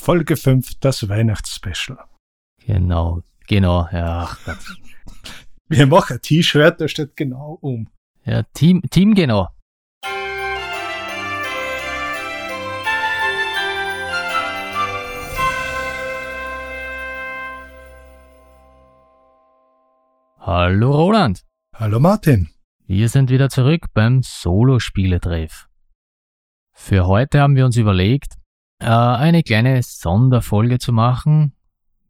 Folge 5, das Weihnachtsspecial. Genau, genau, ja. Wir machen ein T-Shirt, da steht genau um. Ja, Team, Team genau. Hallo Roland. Hallo Martin. Wir sind wieder zurück beim Solo-Spieletreff. Für heute haben wir uns überlegt, eine kleine Sonderfolge zu machen.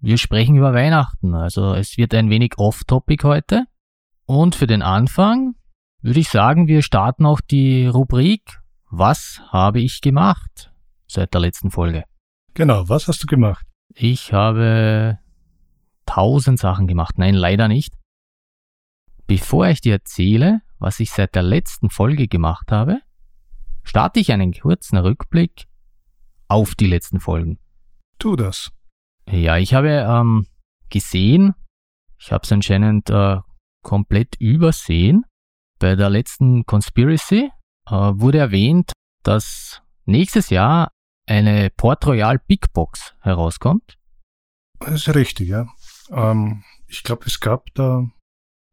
Wir sprechen über Weihnachten, also es wird ein wenig off-topic heute. Und für den Anfang würde ich sagen, wir starten auch die Rubrik Was habe ich gemacht seit der letzten Folge? Genau, was hast du gemacht? Ich habe tausend Sachen gemacht. Nein, leider nicht. Bevor ich dir erzähle, was ich seit der letzten Folge gemacht habe, starte ich einen kurzen Rückblick auf die letzten Folgen. Tu das. Ja, ich habe ähm, gesehen, ich habe es anscheinend äh, komplett übersehen. Bei der letzten Conspiracy äh, wurde erwähnt, dass nächstes Jahr eine Port Royal Big Box herauskommt. Das ist richtig, ja. Ähm, ich glaube, es gab da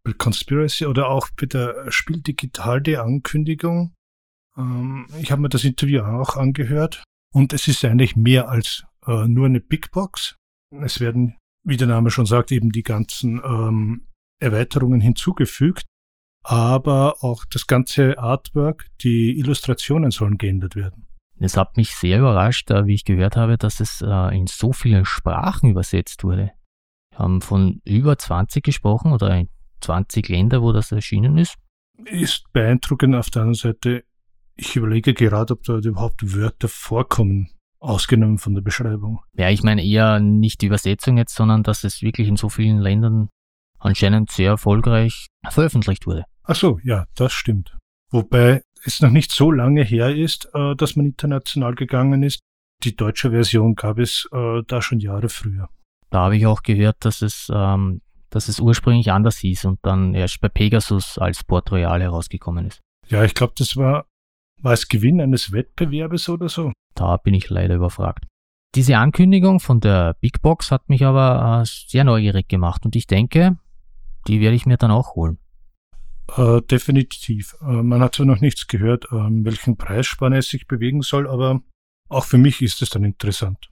bei Conspiracy oder auch bei der Spiel Digital die Ankündigung. Ähm, ich habe mir das Interview auch angehört und es ist eigentlich mehr als äh, nur eine Big Box. Es werden, wie der Name schon sagt, eben die ganzen ähm, Erweiterungen hinzugefügt, aber auch das ganze Artwork, die Illustrationen sollen geändert werden. Es hat mich sehr überrascht, äh, wie ich gehört habe, dass es äh, in so vielen Sprachen übersetzt wurde. Wir haben von über 20 gesprochen oder in 20 Länder, wo das erschienen ist. Ist beeindruckend auf der anderen Seite. Ich überlege gerade, ob da überhaupt Wörter vorkommen, ausgenommen von der Beschreibung. Ja, ich meine eher nicht die Übersetzung jetzt, sondern dass es wirklich in so vielen Ländern anscheinend sehr erfolgreich veröffentlicht wurde. Ach so, ja, das stimmt. Wobei es noch nicht so lange her ist, äh, dass man international gegangen ist. Die deutsche Version gab es äh, da schon Jahre früher. Da habe ich auch gehört, dass es ähm, dass es ursprünglich anders hieß und dann erst bei Pegasus als Port Royal herausgekommen ist. Ja, ich glaube, das war, war es Gewinn eines Wettbewerbes oder so. Da bin ich leider überfragt. Diese Ankündigung von der Big Box hat mich aber äh, sehr neugierig gemacht und ich denke, die werde ich mir dann auch holen. Äh, definitiv. Äh, man hat zwar noch nichts gehört, äh, welchen Preisspanne es sich bewegen soll, aber auch für mich ist es dann interessant.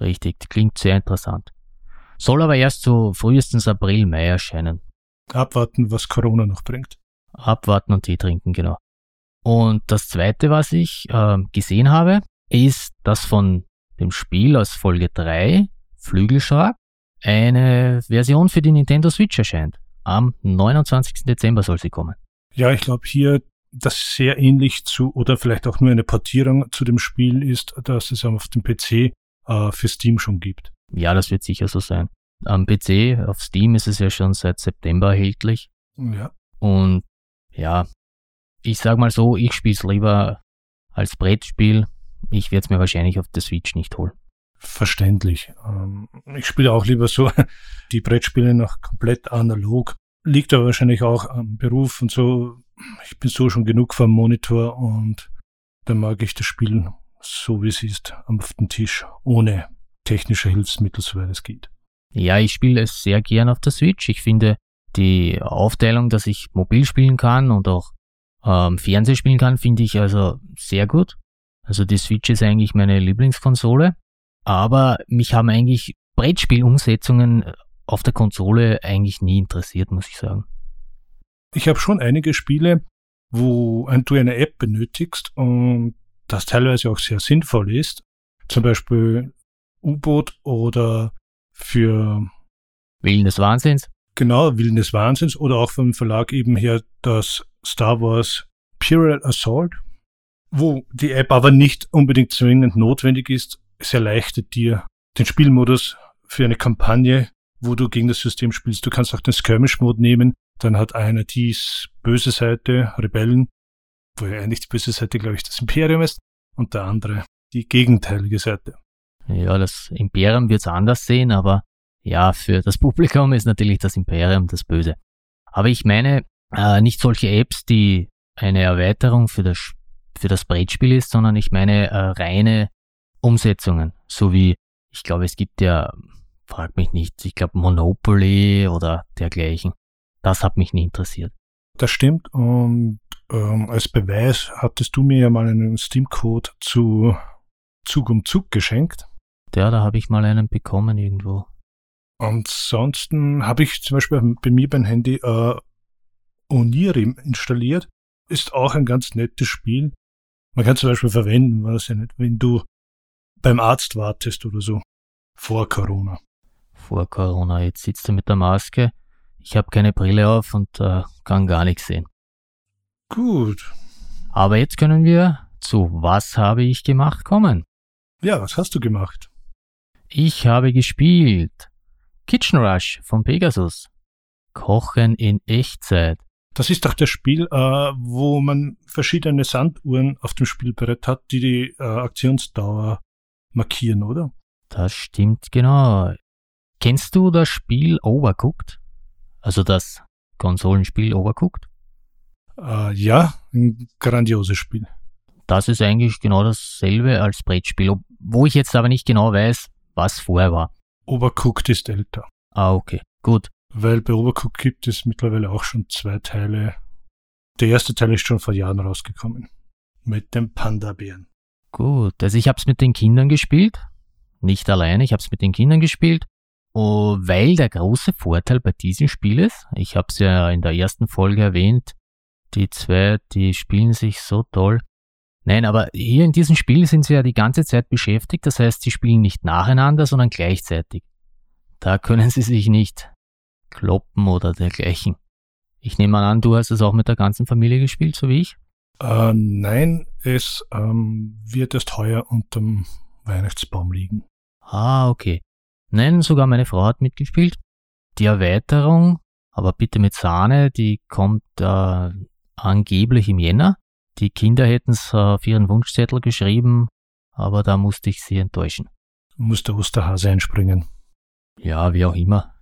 Richtig, klingt sehr interessant. Soll aber erst so frühestens April, Mai erscheinen. Abwarten, was Corona noch bringt. Abwarten und Tee trinken, genau. Und das zweite, was ich äh, gesehen habe, ist, dass von dem Spiel aus Folge 3, Flügelschlag, eine Version für die Nintendo Switch erscheint. Am 29. Dezember soll sie kommen. Ja, ich glaube hier, das sehr ähnlich zu, oder vielleicht auch nur eine Portierung zu dem Spiel ist, dass es auf dem PC äh, für Steam schon gibt. Ja, das wird sicher so sein. Am PC, auf Steam ist es ja schon seit September erhältlich. Ja. Und ja, ich sag mal so, ich spiele es lieber als Brettspiel. Ich werde es mir wahrscheinlich auf der Switch nicht holen. Verständlich. Ähm, ich spiele auch lieber so die Brettspiele noch komplett analog. Liegt aber wahrscheinlich auch am Beruf und so. Ich bin so schon genug vom Monitor und dann mag ich das Spiel so wie es ist, auf dem Tisch, ohne technische Hilfsmittel, soweit es geht. Ja, ich spiele es sehr gern auf der Switch. Ich finde die Aufteilung, dass ich mobil spielen kann und auch ähm, Fernseh spielen kann, finde ich also sehr gut. Also die Switch ist eigentlich meine Lieblingskonsole. Aber mich haben eigentlich Brettspielumsetzungen auf der Konsole eigentlich nie interessiert, muss ich sagen. Ich habe schon einige Spiele, wo du eine App benötigst und das teilweise auch sehr sinnvoll ist. Zum Beispiel U-Boot oder für Willen des Wahnsinns. Genau, Willen des Wahnsinns oder auch vom Verlag eben her das Star Wars Imperial Assault, wo die App aber nicht unbedingt zwingend notwendig ist. Es erleichtert dir den Spielmodus für eine Kampagne, wo du gegen das System spielst. Du kannst auch den Skirmish-Mode nehmen. Dann hat einer die böse Seite, Rebellen, wo ja eigentlich die böse Seite, glaube ich, das Imperium ist, und der andere die gegenteilige Seite. Ja, das Imperium wird es anders sehen, aber ja, für das Publikum ist natürlich das Imperium das Böse. Aber ich meine äh, nicht solche Apps, die eine Erweiterung für das, für das Brettspiel ist, sondern ich meine äh, reine Umsetzungen, so wie Ich glaube, es gibt ja, frag mich nicht, ich glaube Monopoly oder dergleichen. Das hat mich nie interessiert. Das stimmt und ähm, als Beweis hattest du mir ja mal einen Steam-Code zu Zug um Zug geschenkt. Ja, da habe ich mal einen bekommen irgendwo. Ansonsten habe ich zum Beispiel bei mir beim Handy äh, Onirim installiert. Ist auch ein ganz nettes Spiel. Man kann zum Beispiel verwenden, weiß ja nicht, wenn du beim Arzt wartest oder so. Vor Corona. Vor Corona. Jetzt sitzt du mit der Maske. Ich habe keine Brille auf und äh, kann gar nichts sehen. Gut. Aber jetzt können wir zu Was habe ich gemacht kommen. Ja, was hast du gemacht? Ich habe gespielt. Kitchen Rush von Pegasus. Kochen in Echtzeit. Das ist doch das Spiel, äh, wo man verschiedene Sanduhren auf dem Spielbrett hat, die die äh, Aktionsdauer markieren, oder? Das stimmt genau. Kennst du das Spiel Overcooked? Also das Konsolenspiel Overcooked? Äh, ja, ein grandioses Spiel. Das ist eigentlich genau dasselbe als Brettspiel, wo ich jetzt aber nicht genau weiß, was vorher war. Overcooked ist älter. Ah, okay, gut. Weil bei Overcooked gibt es mittlerweile auch schon zwei Teile. Der erste Teil ist schon vor Jahren rausgekommen. Mit dem Panda-Bären. Gut, also ich habe es mit den Kindern gespielt. Nicht alleine, ich habe es mit den Kindern gespielt. Oh, weil der große Vorteil bei diesem Spiel ist, ich habe es ja in der ersten Folge erwähnt, die zwei, die spielen sich so toll. Nein, aber hier in diesem Spiel sind sie ja die ganze Zeit beschäftigt, das heißt, sie spielen nicht nacheinander, sondern gleichzeitig. Da können sie sich nicht kloppen oder dergleichen. Ich nehme mal an, du hast es auch mit der ganzen Familie gespielt, so wie ich? Äh, nein, es ähm, wird erst heuer unterm Weihnachtsbaum liegen. Ah, okay. Nein, sogar meine Frau hat mitgespielt. Die Erweiterung, aber bitte mit Sahne, die kommt äh, angeblich im Jänner. Die Kinder hätten es auf ihren Wunschzettel geschrieben, aber da musste ich sie enttäuschen. Muss der Osterhase einspringen. Ja, wie auch immer.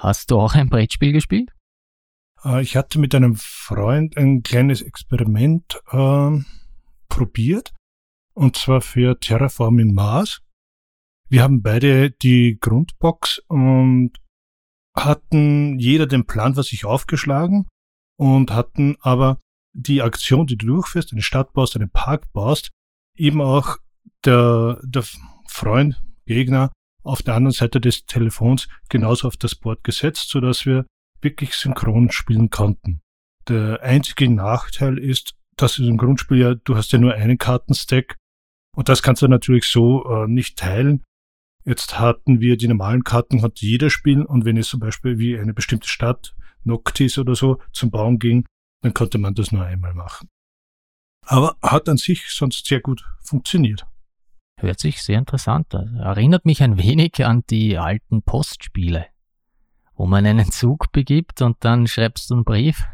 Hast du auch ein Brettspiel gespielt? Äh, ich hatte mit einem Freund ein kleines Experiment äh, probiert, und zwar für Terraforming Mars. Wir haben beide die Grundbox und hatten jeder den Plan für sich aufgeschlagen und hatten aber die Aktion, die du durchführst, eine Stadt baust, einen Park baust, eben auch der, der Freund, Gegner auf der anderen Seite des Telefons genauso auf das Board gesetzt, so dass wir wirklich synchron spielen konnten. Der einzige Nachteil ist, dass im Grundspiel ja, du hast ja nur einen Kartenstack und das kannst du natürlich so äh, nicht teilen. Jetzt hatten wir die normalen Karten, hat jeder spielen und wenn es zum Beispiel wie eine bestimmte Stadt, Noctis oder so, zum Bauen ging, dann konnte man das nur einmal machen. Aber hat an sich sonst sehr gut funktioniert. Hört sich sehr interessant an. Erinnert mich ein wenig an die alten Postspiele, wo man einen Zug begibt und dann schreibst du einen Brief.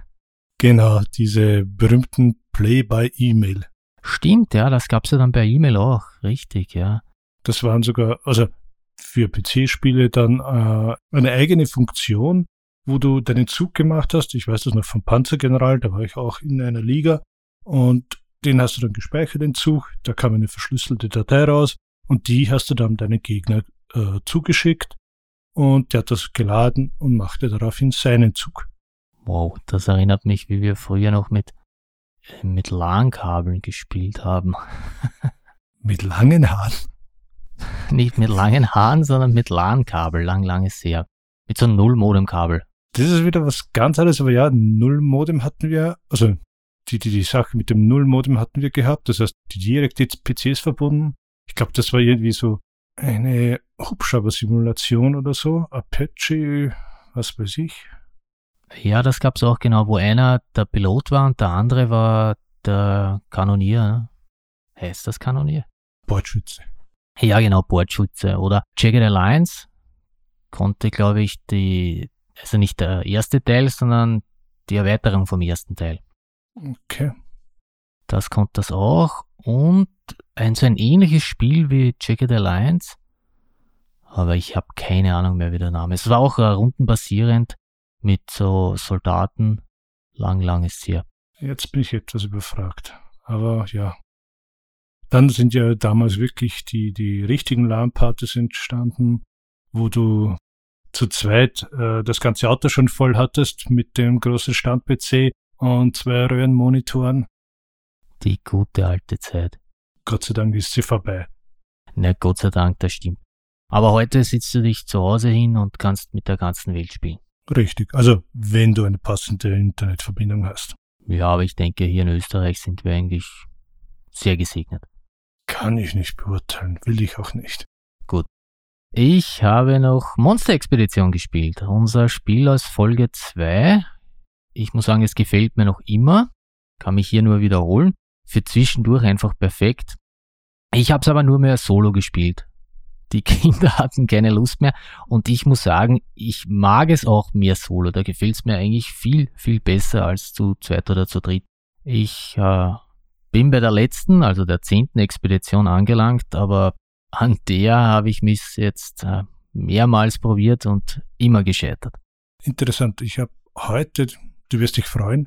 Genau, diese berühmten Play by E-Mail. Stimmt, ja, das gab's ja dann per E-Mail auch, richtig, ja. Das waren sogar, also für PC-Spiele dann äh, eine eigene Funktion, wo du deinen Zug gemacht hast. Ich weiß das noch vom Panzergeneral, da war ich auch in einer Liga. Und den hast du dann gespeichert, den Zug. Da kam eine verschlüsselte Datei raus und die hast du dann deinem Gegner äh, zugeschickt. Und der hat das geladen und machte daraufhin seinen Zug. Wow, das erinnert mich, wie wir früher noch mit, äh, mit LAN-Kabeln gespielt haben. mit langen Haaren? Nicht mit langen Haaren, sondern mit LAN-Kabel, lang, langes her. Mit so einem Null-Modem-Kabel. Das ist wieder was ganz anderes, aber ja, Null-Modem hatten wir, also die, die, die Sache mit dem Null-Modem hatten wir gehabt, das heißt, die direkt die PCs verbunden. Ich glaube, das war irgendwie so eine Hubschrauber-Simulation oder so, Apache, was weiß ich. Ja, das gab's auch genau, wo einer der Pilot war und der andere war der Kanonier. Ne? Heißt das Kanonier? Bordschütze. Ja, genau, Bordschütze. Oder Jagged Alliance konnte, glaube ich, die, also nicht der erste Teil, sondern die Erweiterung vom ersten Teil. Okay. Das konnte das auch. Und ein so ein ähnliches Spiel wie Jagged Alliance. Aber ich habe keine Ahnung mehr, wie der Name ist. Es war auch äh, rundenbasierend mit so Soldaten. Lang, lang ist her. Jetzt bin ich etwas überfragt. Aber ja. Dann sind ja damals wirklich die, die richtigen LAN-Partys entstanden, wo du zu zweit äh, das ganze Auto schon voll hattest mit dem großen Stand-PC und zwei Röhrenmonitoren. Die gute alte Zeit. Gott sei Dank ist sie vorbei. Na, Gott sei Dank, das stimmt. Aber heute sitzt du dich zu Hause hin und kannst mit der ganzen Welt spielen. Richtig. Also, wenn du eine passende Internetverbindung hast. Ja, aber ich denke, hier in Österreich sind wir eigentlich sehr gesegnet. Kann ich nicht beurteilen, will ich auch nicht. Gut. Ich habe noch Monster Expedition gespielt. Unser Spiel aus Folge 2. Ich muss sagen, es gefällt mir noch immer. Kann mich hier nur wiederholen. Für zwischendurch einfach perfekt. Ich habe es aber nur mehr solo gespielt. Die Kinder hatten keine Lust mehr und ich muss sagen, ich mag es auch mehr solo. Da gefällt es mir eigentlich viel, viel besser als zu zweit oder zu dritt. Ich äh, bin bei der letzten, also der zehnten Expedition angelangt, aber an der habe ich mich jetzt äh, mehrmals probiert und immer gescheitert. Interessant. Ich habe heute, du wirst dich freuen,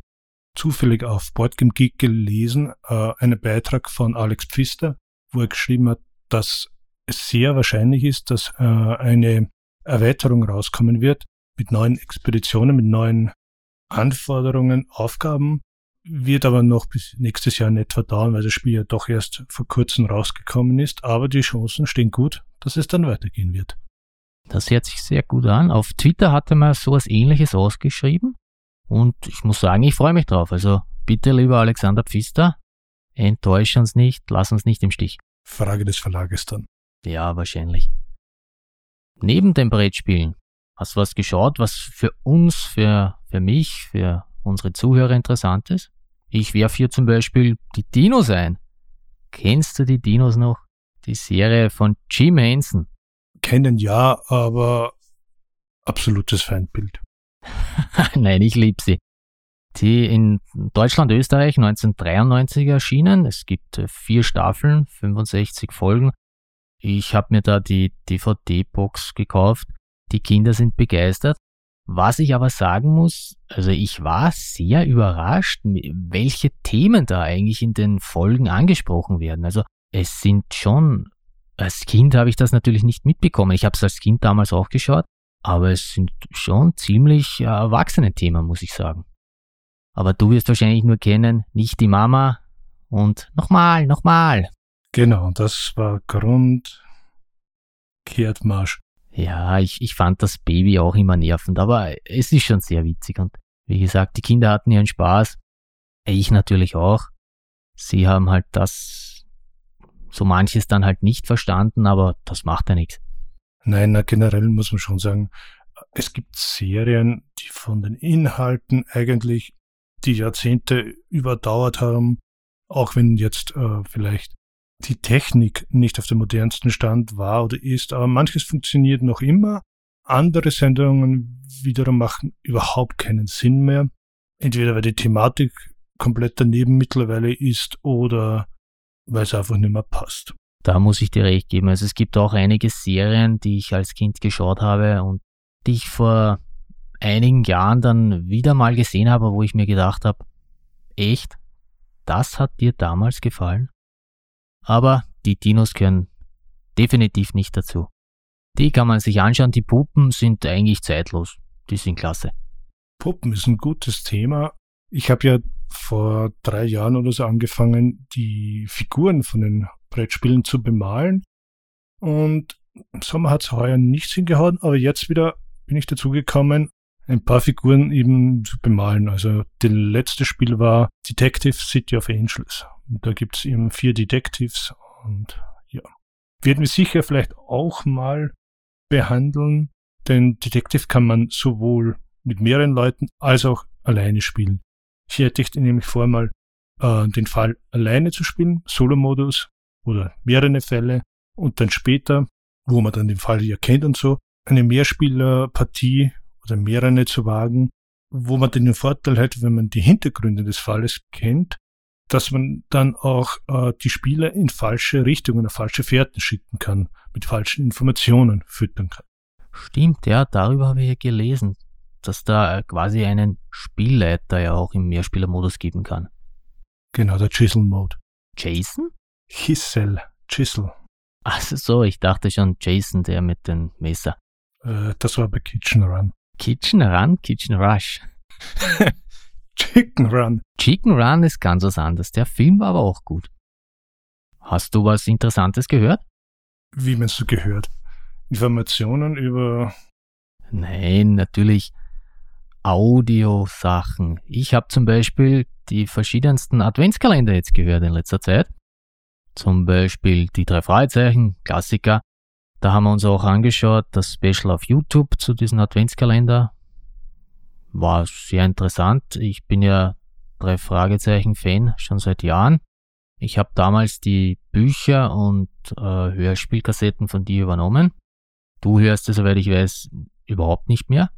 zufällig auf Boardgame Geek gelesen, äh, einen Beitrag von Alex Pfister, wo er geschrieben hat, dass es sehr wahrscheinlich ist, dass äh, eine Erweiterung rauskommen wird mit neuen Expeditionen, mit neuen Anforderungen, Aufgaben, wird aber noch bis nächstes Jahr nicht verdauern, weil das Spiel ja doch erst vor kurzem rausgekommen ist. Aber die Chancen stehen gut, dass es dann weitergehen wird. Das hört sich sehr gut an. Auf Twitter hatte man sowas ähnliches ausgeschrieben. Und ich muss sagen, ich freue mich drauf. Also bitte, lieber Alexander Pfister, enttäusch uns nicht, lass uns nicht im Stich. Frage des Verlages dann. Ja, wahrscheinlich. Neben dem Brettspielen, hast du was geschaut, was für uns, für, für mich, für unsere Zuhörer interessant ist? Ich werfe hier zum Beispiel die Dinos ein. Kennst du die Dinos noch? Die Serie von Jim Henson. Kennen ja, aber absolutes Feindbild. Nein, ich liebe sie. Die in Deutschland, Österreich 1993 erschienen. Es gibt äh, vier Staffeln, 65 Folgen. Ich habe mir da die DVD-Box gekauft. Die Kinder sind begeistert. Was ich aber sagen muss, also ich war sehr überrascht, welche Themen da eigentlich in den Folgen angesprochen werden. Also es sind schon, als Kind habe ich das natürlich nicht mitbekommen. Ich habe es als Kind damals auch geschaut, aber es sind schon ziemlich erwachsene Themen, muss ich sagen. Aber du wirst wahrscheinlich nur kennen, nicht die Mama und nochmal, nochmal. Genau, das war Grund Kehrtmarsch. Ja, ich, ich fand das Baby auch immer nervend, aber es ist schon sehr witzig und wie gesagt, die Kinder hatten ihren Spaß. Ich natürlich auch. Sie haben halt das, so manches dann halt nicht verstanden, aber das macht ja nichts. Nein, na, generell muss man schon sagen, es gibt Serien, die von den Inhalten eigentlich die Jahrzehnte überdauert haben, auch wenn jetzt äh, vielleicht die Technik nicht auf dem modernsten Stand war oder ist, aber manches funktioniert noch immer. Andere Sendungen wiederum machen überhaupt keinen Sinn mehr. Entweder weil die Thematik komplett daneben mittlerweile ist oder weil es einfach nicht mehr passt. Da muss ich dir recht geben. Also es gibt auch einige Serien, die ich als Kind geschaut habe und die ich vor einigen Jahren dann wieder mal gesehen habe, wo ich mir gedacht habe, echt, das hat dir damals gefallen? Aber die Dinos gehören definitiv nicht dazu. Die kann man sich anschauen, die Puppen sind eigentlich zeitlos. Die sind klasse. Puppen ist ein gutes Thema. Ich habe ja vor drei Jahren oder so angefangen, die Figuren von den Brettspielen zu bemalen. Und im Sommer hat es heuer nichts hingehauen, aber jetzt wieder bin ich dazu gekommen, ein paar Figuren eben zu bemalen. Also das letzte Spiel war Detective City of Angels. Da gibt's eben vier Detectives und ja. Werden wir sicher vielleicht auch mal behandeln, denn Detective kann man sowohl mit mehreren Leuten als auch alleine spielen. Hier hätte ich nämlich vor, mal äh, den Fall alleine zu spielen, Solo-Modus oder mehrere Fälle und dann später, wo man dann den Fall ja kennt und so, eine Mehrspielerpartie oder mehrere zu wagen, wo man den Vorteil hat, wenn man die Hintergründe des Falles kennt, dass man dann auch äh, die Spieler in falsche Richtungen, auf falsche Fährten schicken kann, mit falschen Informationen füttern kann. Stimmt, ja, darüber habe ich ja gelesen, dass da quasi einen Spielleiter ja auch im Mehrspielermodus geben kann. Genau, der Chisel Mode. Jason? Chisel. Chisel. Ach so, ich dachte schon Jason, der mit dem Messer. Äh, das war bei Kitchen Run. Kitchen Run, Kitchen Rush. Chicken Run. Chicken Run ist ganz was anderes. Der Film war aber auch gut. Hast du was Interessantes gehört? Wie meinst du gehört? Informationen über. Nein, natürlich Audiosachen. Ich habe zum Beispiel die verschiedensten Adventskalender jetzt gehört in letzter Zeit. Zum Beispiel die drei Fragezeichen, Klassiker. Da haben wir uns auch angeschaut, das Special auf YouTube zu diesem Adventskalender. War sehr interessant. Ich bin ja drei Fragezeichen-Fan schon seit Jahren. Ich habe damals die Bücher und äh, Hörspielkassetten von dir übernommen. Du hörst es, soweit ich weiß, überhaupt nicht mehr.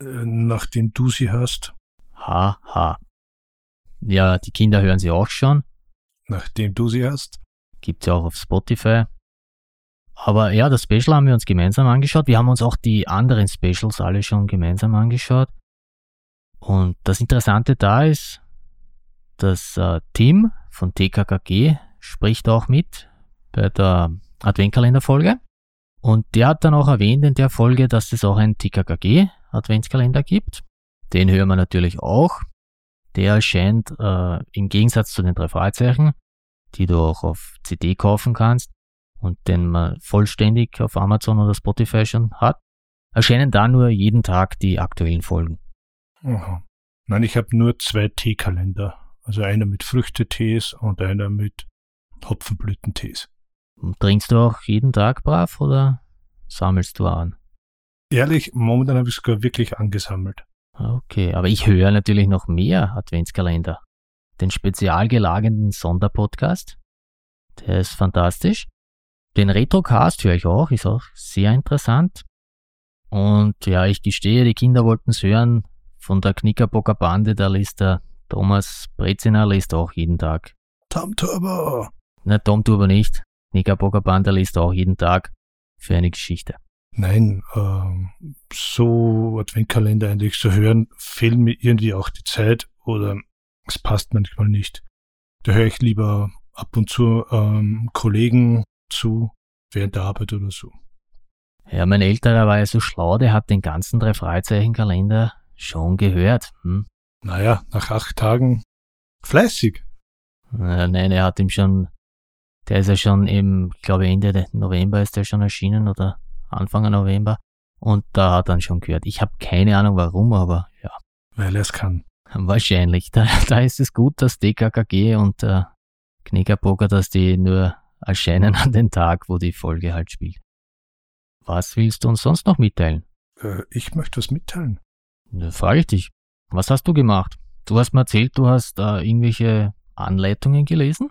Äh, nachdem du sie hast. Haha. Ha. Ja, die Kinder hören sie auch schon. Nachdem du sie hast. Gibt's ja auch auf Spotify. Aber ja, das Special haben wir uns gemeinsam angeschaut. Wir haben uns auch die anderen Specials alle schon gemeinsam angeschaut. Und das Interessante da ist, das äh, Team von TKKG spricht auch mit bei der Adventkalenderfolge. Und der hat dann auch erwähnt in der Folge, dass es auch einen TKKG Adventskalender gibt. Den hören wir natürlich auch. Der erscheint äh, im Gegensatz zu den drei Fragezeichen, die du auch auf CD kaufen kannst und den man vollständig auf Amazon oder Spotify schon hat, erscheinen da nur jeden Tag die aktuellen Folgen. Aha. Nein, ich habe nur zwei Teekalender. Also einer mit Früchtetees und einer mit Hopfenblütentees. Trinkst du auch jeden Tag brav oder sammelst du an? Ehrlich, momentan habe ich sogar wirklich angesammelt. Okay, aber ich höre natürlich noch mehr Adventskalender. Den spezial gelagerten Sonderpodcast. Der ist fantastisch. Den Retrocast höre ich auch, ist auch sehr interessant. Und ja, ich gestehe, die Kinder wollten es hören. Von der Knickerbocker Bande, da liest der Thomas Breziner liest auch jeden Tag. Tom Turbo! Na, Tom Turbo nicht. Knickerbocker Bande liest auch jeden Tag für eine Geschichte. Nein, äh, so Adventkalender eigentlich zu hören, fehlt mir irgendwie auch die Zeit oder es passt manchmal nicht. Da höre ich lieber ab und zu ähm, Kollegen zu während der Arbeit oder so. Ja, mein älterer war ja so schlau, der hat den ganzen drei Freizeichenkalender schon gehört. Hm? Naja, nach acht Tagen fleißig. Ja, nein, er hat ihm schon, der ist ja schon im, ich glaube Ende November ist der schon erschienen oder Anfang November. Und da hat er dann schon gehört. Ich habe keine Ahnung warum, aber ja. Weil er es kann. Wahrscheinlich. Da, da ist es gut, dass DKKG und äh, Knickerbocker, dass die nur erscheinen an den Tag, wo die Folge halt spielt. Was willst du uns sonst noch mitteilen? Äh, ich möchte was mitteilen. Da frage ich dich. Was hast du gemacht? Du hast mir erzählt, du hast äh, irgendwelche Anleitungen gelesen?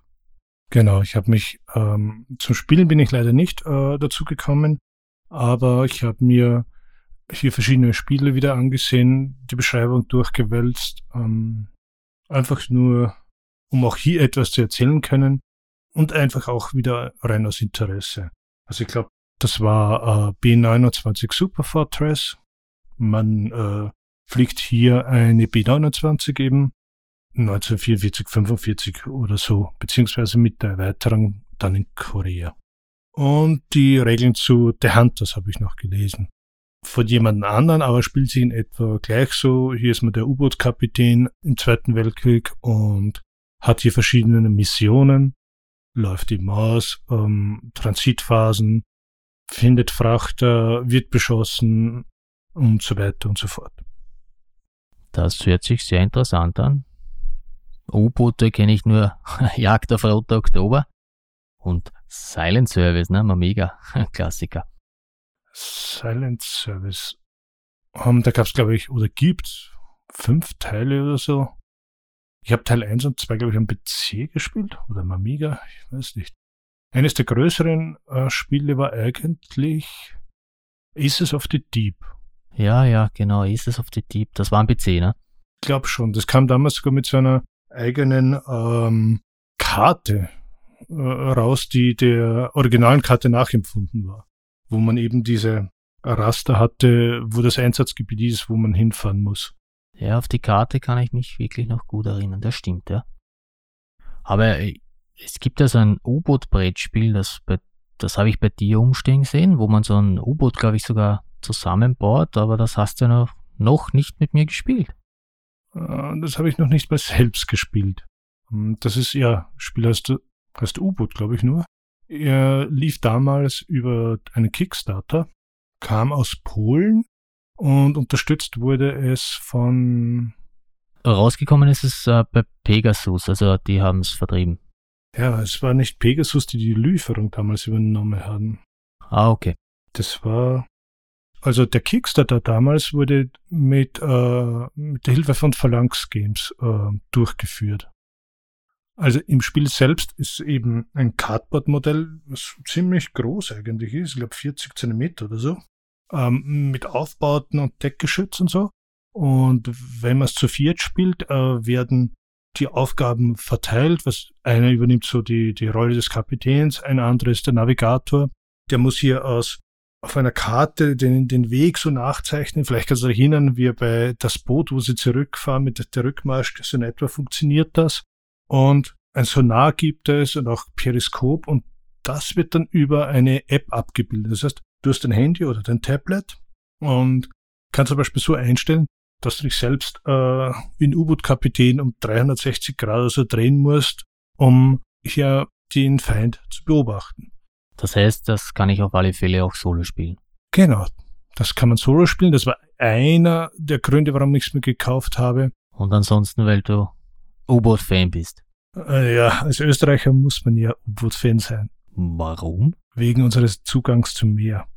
Genau, ich habe mich ähm, zum Spielen bin ich leider nicht äh, dazu gekommen, aber ich habe mir hier verschiedene Spiele wieder angesehen, die Beschreibung durchgewälzt, ähm, einfach nur, um auch hier etwas zu erzählen können und einfach auch wieder rein aus Interesse. Also ich glaube, das war äh, B29 Super Fortress. Man äh, fliegt hier eine B29 eben 1944, 45 oder so, beziehungsweise mit der Erweiterung dann in Korea. Und die Regeln zu The Hunters habe ich noch gelesen. Von jemand anderen, aber spielt sich in etwa gleich so. Hier ist man der U-Boot-Kapitän im Zweiten Weltkrieg und hat hier verschiedene Missionen läuft im Maus, ähm, Transitphasen, findet Frachter, wird beschossen und so weiter und so fort. Das hört sich sehr interessant an. U-Boote kenne ich nur Jagd auf Roter Oktober und Silent Service, ne? Mega Klassiker. Silent Service. Um, ähm, da gab es, glaube ich, oder gibt fünf Teile oder so. Ich habe Teil 1 und 2, glaube ich, am PC gespielt oder am Amiga, ich weiß nicht. Eines der größeren äh, Spiele war eigentlich Aces of the Deep. Ja, ja, genau, Aces of the Deep. Das war am PC, ne? Ich glaube schon. Das kam damals sogar mit so einer eigenen ähm, Karte äh, raus, die der originalen Karte nachempfunden war. Wo man eben diese Raster hatte, wo das Einsatzgebiet ist, wo man hinfahren muss. Ja, auf die Karte kann ich mich wirklich noch gut erinnern, das stimmt, ja. Aber äh, es gibt ja so ein U-Boot-Brettspiel, das, das habe ich bei dir umstehen gesehen, wo man so ein U-Boot, glaube ich, sogar zusammenbaut, aber das hast du ja noch, noch nicht mit mir gespielt. Äh, das habe ich noch nicht mal selbst gespielt. Das ist ja, Spiel heißt, heißt U-Boot, glaube ich nur. Er lief damals über einen Kickstarter, kam aus Polen und unterstützt wurde es von. Rausgekommen ist es äh, bei Pegasus, also die haben es vertrieben. Ja, es war nicht Pegasus, die die Lieferung damals übernommen haben. Ah, okay. Das war also der Kickstarter damals wurde mit, äh, mit der Hilfe von Phalanx Games äh, durchgeführt. Also im Spiel selbst ist eben ein Cardboard-Modell, was ziemlich groß eigentlich ist, ich glaube 40 Zentimeter oder so, ähm, mit Aufbauten und Deckgeschütz und so. Und wenn man es zu viert spielt, äh, werden die Aufgaben verteilt. Was einer übernimmt so die, die Rolle des Kapitäns, ein anderer ist der Navigator. Der muss hier aus auf einer Karte den, den Weg so nachzeichnen. Vielleicht kannst du erinnern, wie bei das Boot, wo sie zurückfahren mit der Rückmarsch, so in etwa funktioniert das. Und ein Sonar gibt es und auch Periskop und das wird dann über eine App abgebildet. Das heißt, du hast dein Handy oder dein Tablet und kannst zum Beispiel so einstellen, dass du dich selbst äh, wie ein U-Boot-Kapitän um 360 Grad so drehen musst, um hier den Feind zu beobachten. Das heißt, das kann ich auf alle Fälle auch solo spielen. Genau, das kann man solo spielen. Das war einer der Gründe, warum ich es mir gekauft habe. Und ansonsten, weil du U-Boot-Fan bist. Äh, ja, als Österreicher muss man ja U-Boot-Fan sein. Warum? Wegen unseres Zugangs zum Meer.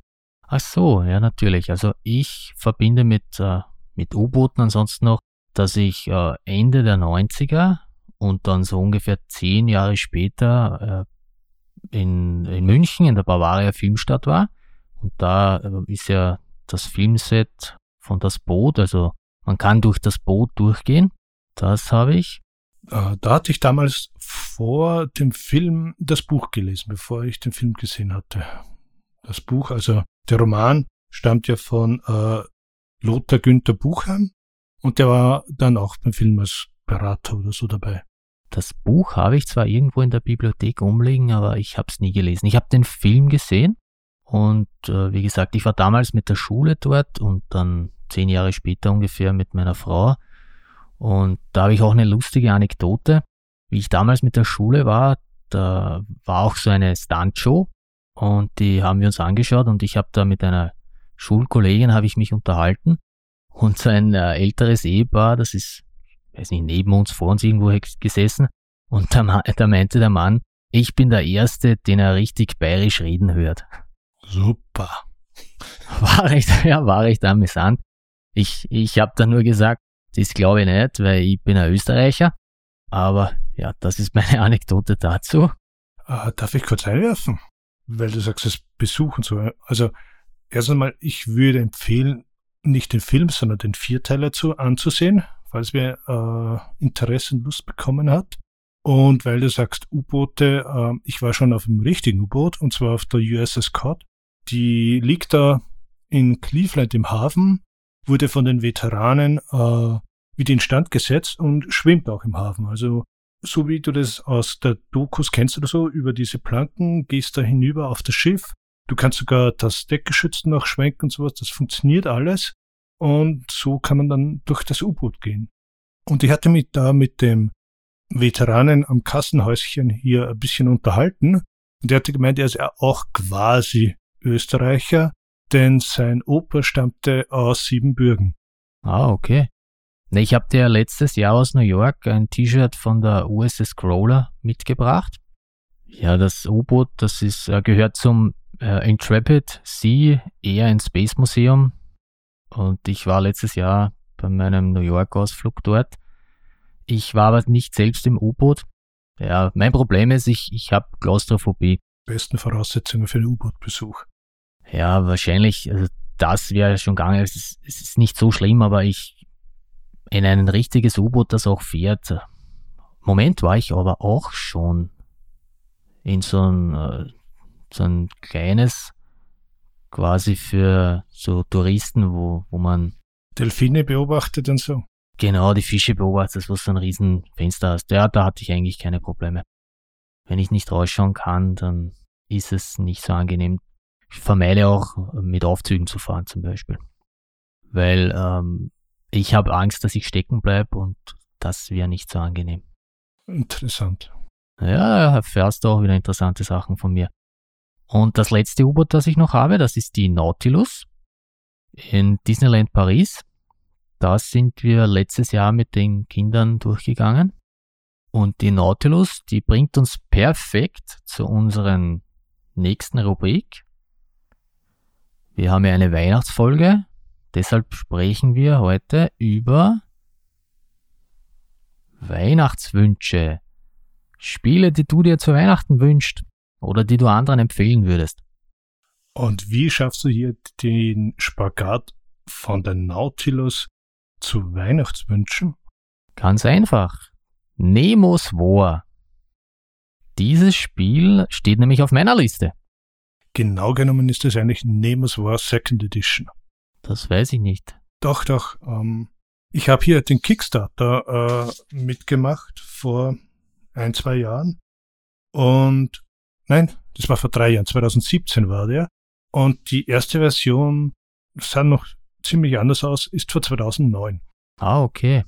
Ach so, ja, natürlich. Also ich verbinde mit, äh, mit U-Booten ansonsten noch, dass ich äh, Ende der 90er und dann so ungefähr zehn Jahre später äh, in, in München in der Bavaria Filmstadt war. Und da äh, ist ja das Filmset von das Boot, also man kann durch das Boot durchgehen. Das habe ich. Äh, da hatte ich damals vor dem Film das Buch gelesen, bevor ich den Film gesehen hatte. Das Buch, also der Roman, stammt ja von äh, Lothar Günther Buchheim und der war dann auch beim Film als Berater oder so dabei. Das Buch habe ich zwar irgendwo in der Bibliothek umliegen, aber ich habe es nie gelesen. Ich habe den Film gesehen und äh, wie gesagt, ich war damals mit der Schule dort und dann zehn Jahre später ungefähr mit meiner Frau. Und da habe ich auch eine lustige Anekdote. Wie ich damals mit der Schule war, da war auch so eine Stuntshow und die haben wir uns angeschaut und ich habe da mit einer Schulkollegin habe ich mich unterhalten und so ein äh, älteres Ehepaar, das ist weiß nicht, neben uns, vor uns irgendwo gesessen und da, da meinte der Mann, ich bin der Erste, den er richtig bayerisch reden hört. Super. War recht, ja, war recht amüsant. Ich, ich habe da nur gesagt, das glaube ich nicht, weil ich bin ein Österreicher. Aber ja, das ist meine Anekdote dazu. Äh, darf ich kurz einwerfen? Weil du sagst, das Besuch und so. Also, erst einmal, ich würde empfehlen, nicht den Film, sondern den Vierteiler zu, anzusehen, falls wer äh, Interesse und Lust bekommen hat. Und weil du sagst U-Boote, äh, ich war schon auf dem richtigen U-Boot, und zwar auf der USS Cod. Die liegt da in Cleveland im Hafen, wurde von den Veteranen äh, wieder instand gesetzt und schwimmt auch im Hafen. Also so wie du das aus der Dokus kennst oder so, über diese Planken, gehst da hinüber auf das Schiff. Du kannst sogar das Deckgeschütz noch schwenken und sowas, das funktioniert alles. Und so kann man dann durch das U-Boot gehen. Und ich hatte mich da mit dem Veteranen am Kassenhäuschen hier ein bisschen unterhalten. Und er hatte gemeint, er ist ja auch quasi Österreicher, denn sein Opa stammte aus Siebenbürgen. Ah, okay. Ich habe dir letztes Jahr aus New York ein T-Shirt von der USS Crawler mitgebracht. Ja, das U-Boot, das ist, äh, gehört zum äh, Intrepid Sea Air and Space Museum und ich war letztes Jahr bei meinem New York-Ausflug dort. Ich war aber nicht selbst im U-Boot. Ja, mein Problem ist, ich, ich habe Klaustrophobie. Besten Voraussetzungen für einen U-Boot-Besuch. Ja, wahrscheinlich, also das wäre schon gegangen. Es ist, es ist nicht so schlimm, aber ich in ein richtiges U-Boot, das auch fährt. Moment war ich aber auch schon in so ein, äh, so ein kleines quasi für so Touristen, wo, wo man Delfine beobachtet und so. Genau, die Fische beobachtet, wo du so ein riesen Fenster hast. Ja, da hatte ich eigentlich keine Probleme. wenn ich nicht rausschauen kann, dann ist es nicht so angenehm. Ich vermeide auch mit Aufzügen zu fahren zum Beispiel. Weil ähm, ich habe Angst, dass ich stecken bleibe und das wäre nicht so angenehm. Interessant. Ja, erfährst du auch wieder interessante Sachen von mir. Und das letzte U-Boot, das ich noch habe, das ist die Nautilus in Disneyland Paris. Da sind wir letztes Jahr mit den Kindern durchgegangen. Und die Nautilus, die bringt uns perfekt zu unseren nächsten Rubrik. Wir haben ja eine Weihnachtsfolge, deshalb sprechen wir heute über Weihnachtswünsche. Spiele, die du dir zu Weihnachten wünschst oder die du anderen empfehlen würdest. Und wie schaffst du hier den Spagat von der Nautilus zu Weihnachtswünschen? Ganz einfach. Nemos War. Dieses Spiel steht nämlich auf meiner Liste. Genau genommen ist es eigentlich Nemos War Second Edition. Das weiß ich nicht. Doch, doch. Ähm, ich habe hier den Kickstarter äh, mitgemacht vor ein, zwei Jahren. Und nein, das war vor drei Jahren, 2017 war der. Und die erste Version sah noch ziemlich anders aus, ist vor 2009. Ah, okay.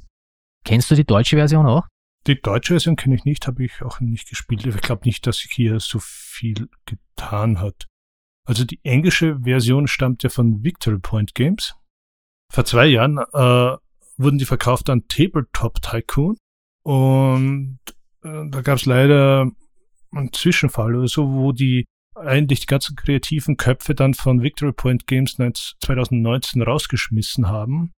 Kennst du die deutsche Version auch? Die deutsche Version kenne ich nicht, habe ich auch nicht gespielt. Ich glaube nicht, dass sich hier so viel getan hat. Also die englische Version stammt ja von Victory Point Games. Vor zwei Jahren äh, wurden die verkauft an Tabletop Tycoon. Und äh, da gab es leider einen Zwischenfall oder so, wo die eigentlich die ganzen kreativen Köpfe dann von Victory Point Games 2019 rausgeschmissen haben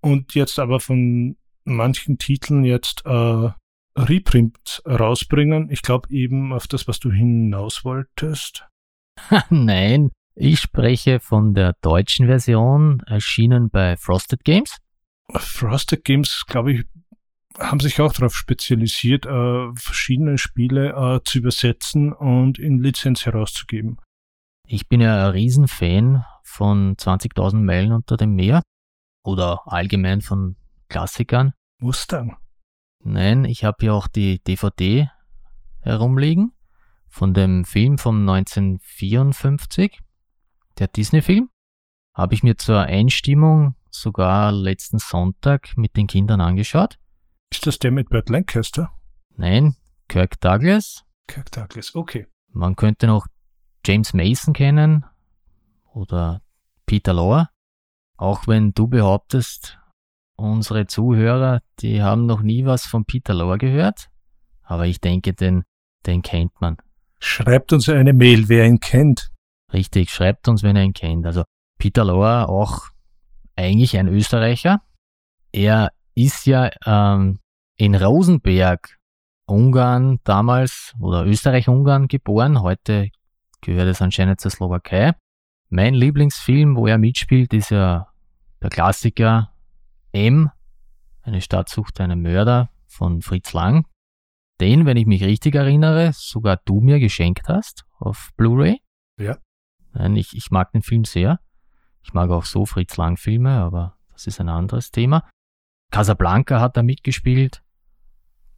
und jetzt aber von manchen Titeln jetzt äh, Reprint rausbringen. Ich glaube eben auf das, was du hinaus wolltest. Nein, ich spreche von der deutschen Version, erschienen bei Frosted Games. Frosted Games, glaube ich, haben sich auch darauf spezialisiert, äh, verschiedene Spiele äh, zu übersetzen und in Lizenz herauszugeben. Ich bin ja ein Riesenfan von 20.000 Meilen unter dem Meer oder allgemein von Klassikern. Mustang. Nein, ich habe hier auch die DVD herumliegen von dem Film von 1954, der Disney-Film. Habe ich mir zur Einstimmung sogar letzten Sonntag mit den Kindern angeschaut. Ist das der mit Burt Lancaster? Nein, Kirk Douglas. Kirk Douglas, okay. Man könnte noch James Mason kennen oder Peter Lorre. Auch wenn du behauptest, unsere Zuhörer, die haben noch nie was von Peter Lorre gehört. Aber ich denke, den, den kennt man. Schreibt uns eine Mail, wer ihn kennt. Richtig, schreibt uns, wenn er ihn kennt. Also Peter Lorre, auch eigentlich ein Österreicher. Er ist ja ähm, in Rosenberg, Ungarn damals oder Österreich-Ungarn geboren. Heute gehört es anscheinend zur Slowakei. Mein Lieblingsfilm, wo er mitspielt, ist ja der Klassiker M, eine Stadt sucht einen Mörder von Fritz Lang. Den, wenn ich mich richtig erinnere, sogar du mir geschenkt hast auf Blu-ray. Ja. Nein, ich, ich mag den Film sehr. Ich mag auch so Fritz Lang Filme, aber das ist ein anderes Thema. Casablanca hat da mitgespielt.